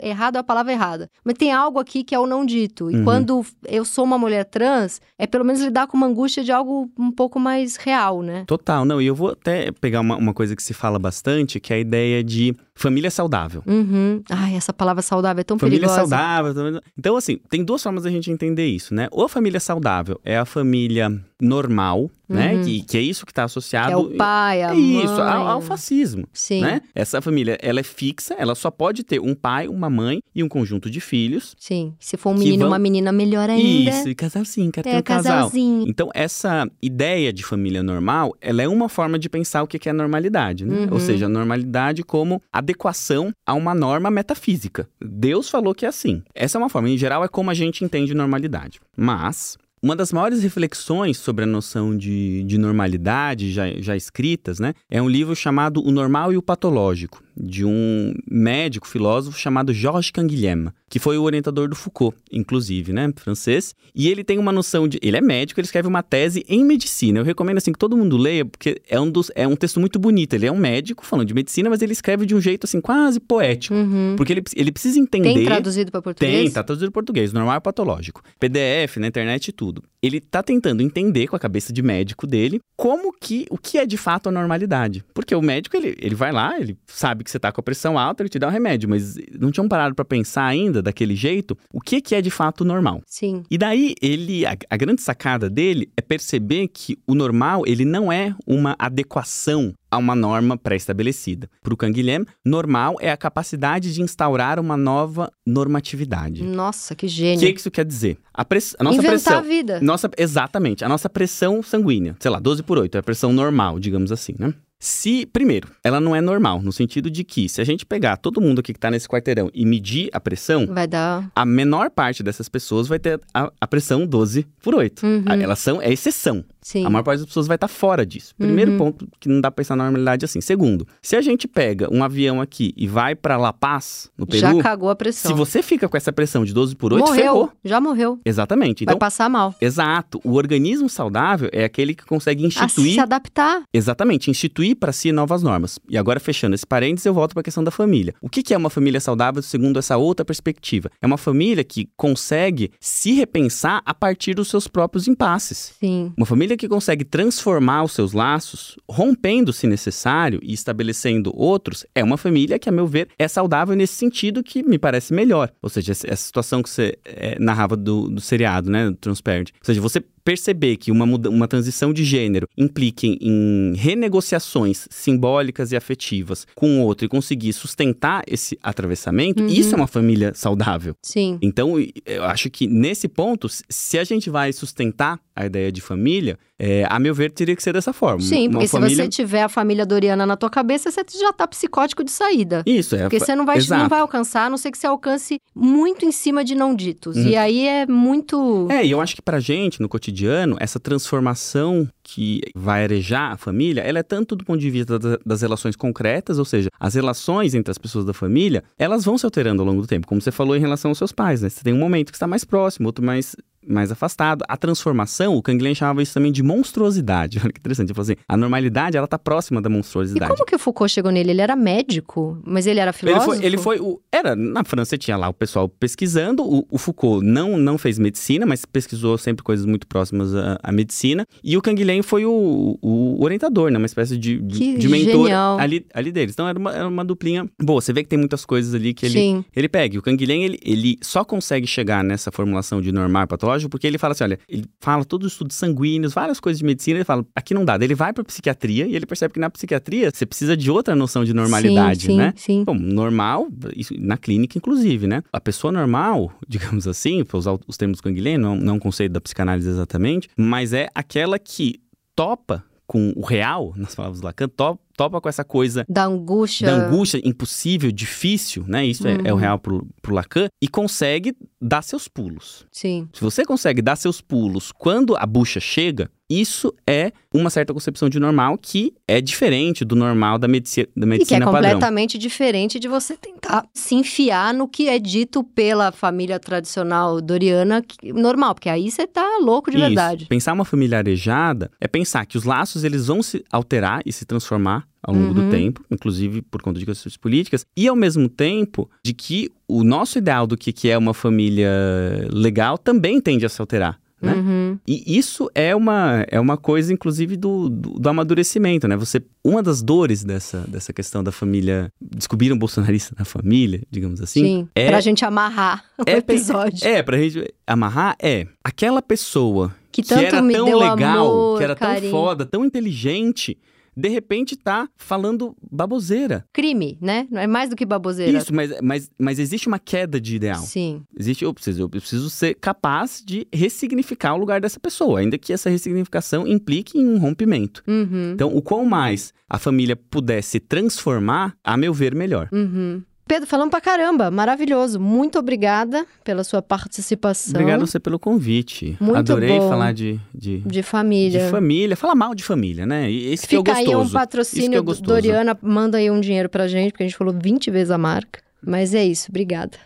errado é a palavra errada. Mas tem algo aqui que é o não dito. E uhum. quando eu sou uma mulher trans, é pelo menos lidar com uma angústia de algo um pouco mais real, né? Total, não. E eu vou até pegar uma, uma coisa que se fala bastante, que é a ideia de família saudável. Uhum. Ai, essa palavra saudável é tão família perigosa. Família saudável. Então, assim, tem duas formas da gente entender isso, né? Ou a família saudável é a família normal, né? uhum. né? Que, que é isso que está associado. É o pai, a é mãe. Isso, ao, ao fascismo. Sim. Né? Essa família, ela é fixa, ela só pode ter um pai, uma mãe e um conjunto de filhos. Sim. Se for um menino vão... uma menina, melhor ainda. Isso, e casalzinho, quer é, ter um casalzinho. casal. Então, essa ideia de família normal, ela é uma forma de pensar o que é normalidade, né? Uhum. Ou seja, a normalidade como adequação a uma norma metafísica. Deus falou que é assim. Essa é uma forma. Em geral, é como a gente entende normalidade. Mas uma das maiores reflexões sobre a noção de, de normalidade, já, já escritas, né, é um livro chamado O Normal e o Patológico, de um médico, filósofo chamado Georges Canguilhem, que foi o orientador do Foucault, inclusive, né, francês. E ele tem uma noção de... Ele é médico, ele escreve uma tese em medicina. Eu recomendo, assim, que todo mundo leia, porque é um, dos, é um texto muito bonito. Ele é um médico falando de medicina, mas ele escreve de um jeito, assim, quase poético. Uhum. Porque ele, ele precisa entender... Tem traduzido para português? Tem, tá traduzido para português. Normal patológico. PDF, na internet e tudo. Ele tá tentando entender com a cabeça de médico dele como que... O que é, de fato, a normalidade. Porque o médico, ele, ele vai lá, ele sabe que você tá com a pressão alta, ele te dá um remédio, mas não tinham parado para pensar ainda daquele jeito o que, que é de fato normal. Sim. E daí ele a, a grande sacada dele é perceber que o normal ele não é uma adequação a uma norma pré-estabelecida. Para o Canguilhem, normal é a capacidade de instaurar uma nova normatividade. Nossa, que gênio. O que, que isso quer dizer? A, press... a nossa Inventar pressão. a vida. Nossa... Exatamente. A nossa pressão sanguínea, sei lá, 12 por 8, é a pressão normal, digamos assim, né? Se, primeiro, ela não é normal, no sentido de que se a gente pegar todo mundo aqui que está nesse quarteirão e medir a pressão, vai dar. A menor parte dessas pessoas vai ter a, a pressão 12 por 8. Uhum. Elas são, é exceção. Sim. A maior parte das pessoas vai estar tá fora disso. Primeiro uhum. ponto que não dá pra pensar na normalidade assim. Segundo, se a gente pega um avião aqui e vai para La Paz, no Peru. Já cagou a pressão. Se você fica com essa pressão de 12 por 8, morreu. ferrou. Já morreu. Exatamente. Então, vai passar mal. Exato. O organismo saudável é aquele que consegue instituir. A se adaptar. Exatamente. Instituir para si novas normas. E agora, fechando esse parênteses, eu volto para a questão da família. O que é uma família saudável segundo essa outra perspectiva? É uma família que consegue se repensar a partir dos seus próprios impasses. Sim. Uma família que consegue transformar os seus laços, rompendo se necessário e estabelecendo outros, é uma família que, a meu ver, é saudável nesse sentido que me parece melhor. Ou seja, essa situação que você é, narrava do, do seriado, né, do Transparent. Ou seja, você perceber que uma, uma transição de gênero implique em renegociações simbólicas e afetivas com o outro e conseguir sustentar esse atravessamento, uhum. isso é uma família saudável. Sim. Então, eu acho que nesse ponto, se a gente vai sustentar a ideia de família, é, a meu ver, teria que ser dessa forma. Sim, porque família... se você tiver a família Doriana na tua cabeça, você já tá psicótico de saída. Isso, é. Porque você não vai, não vai alcançar, a não ser que você alcance muito em cima de não ditos. Uhum. E aí é muito. É, e eu acho que pra gente, no cotidiano, cotidiano, essa transformação que vai arejar a família, ela é tanto do ponto de vista das relações concretas, ou seja, as relações entre as pessoas da família, elas vão se alterando ao longo do tempo, como você falou em relação aos seus pais, né? Você tem um momento que está mais próximo, outro mais mais afastado. A transformação, o Canguilhem chamava isso também de monstruosidade. [laughs] Olha que interessante. Ele falou assim, a normalidade, ela tá próxima da monstruosidade. E como que o Foucault chegou nele? Ele era médico, mas ele era filósofo? Ele foi, ele foi o, era, na França tinha lá o pessoal pesquisando, o, o, Foucault não, não fez medicina, mas pesquisou sempre coisas muito próximas à, à medicina, e o Canguilhem foi o, o orientador, né, uma espécie de, de, de mentor ali, ali deles. Então era uma, era uma duplinha boa. Você vê que tem muitas coisas ali que ele, ele pega. E o Canguilhem, ele, ele só consegue chegar nessa formulação de normal e patológico porque ele fala assim: olha, ele fala todos os estudos sanguíneos, várias coisas de medicina, ele fala, aqui não dá. Daí ele vai pra psiquiatria e ele percebe que na psiquiatria você precisa de outra noção de normalidade, sim, sim, né? Sim. Bom, normal, isso, na clínica, inclusive, né? A pessoa normal, [laughs] digamos assim, para usar os termos Canguilhem, não, não é um conceito da psicanálise exatamente, mas é aquela que topa com o real, nas palavras do Lacan, top, topa com essa coisa Da angústia. da angústia impossível, difícil, né? Isso é, é o Uhum. real pro, pro Lacan, e consegue dar seus pulos. Sim. Se você consegue dar seus pulos quando a bucha chega, isso é uma certa concepção de normal que é diferente do normal da, medici da E que é medicina padrão. completamente diferente de você tentar se enfiar no que é dito pela família tradicional doriana que- normal, porque aí você tá louco de Isso. verdade. Pensar uma família arejada é pensar que os laços eles vão se alterar e se transformar ao longo Uhum. do tempo, inclusive por conta de questões políticas, e ao mesmo tempo de que o nosso ideal do que é uma família legal também tende a se alterar. Né? Uhum. E isso é uma, é uma coisa, inclusive, do, do, do amadurecimento, né? Você, uma das dores dessa, dessa questão da família, descobrir um bolsonarista na família, digamos assim, Sim. é, Pra gente amarrar [laughs] o é- episódio. é, pra gente amarrar, é aquela pessoa que que era me tão deu legal, amor, que era carinho. tão foda, tão inteligente, de repente tá falando baboseira. Crime, né? Não é mais do que baboseira. Isso, mas, mas, mas existe uma queda de ideal. Sim. Existe, eu preciso, eu preciso ser capaz de ressignificar o lugar dessa pessoa, ainda que essa ressignificação implique em um rompimento. Uhum. Então, o quão mais a família pudesse transformar, a meu ver, melhor. Uhum. Pedro, falamos pra caramba. Maravilhoso. Muito obrigada pela sua participação. Obrigado a você pelo convite. Muito Adorei bom. falar de, de, De família. de família. Falar mal de família, né? Esse que é o Fica aí gostoso. um que patrocínio é do gostoso. Doriana, manda aí um dinheiro pra gente, porque a gente falou 20 vezes a marca. Mas é isso, obrigada.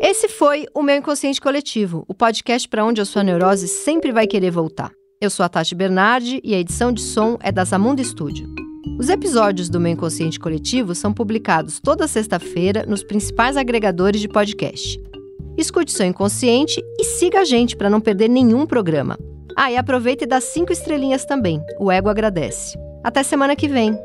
Esse foi o meu Inconsciente Coletivo, o podcast para onde a sua neurose sempre vai querer voltar. Eu sou a Tati Bernardi e a edição de som é da Zamunda Studio. Os episódios do meu Inconsciente Coletivo são publicados toda sexta-feira nos principais agregadores de podcast. Escute seu inconsciente e siga a gente para não perder nenhum programa. Ah, e aproveita e dá cinco estrelinhas também. O ego agradece. Até semana que vem.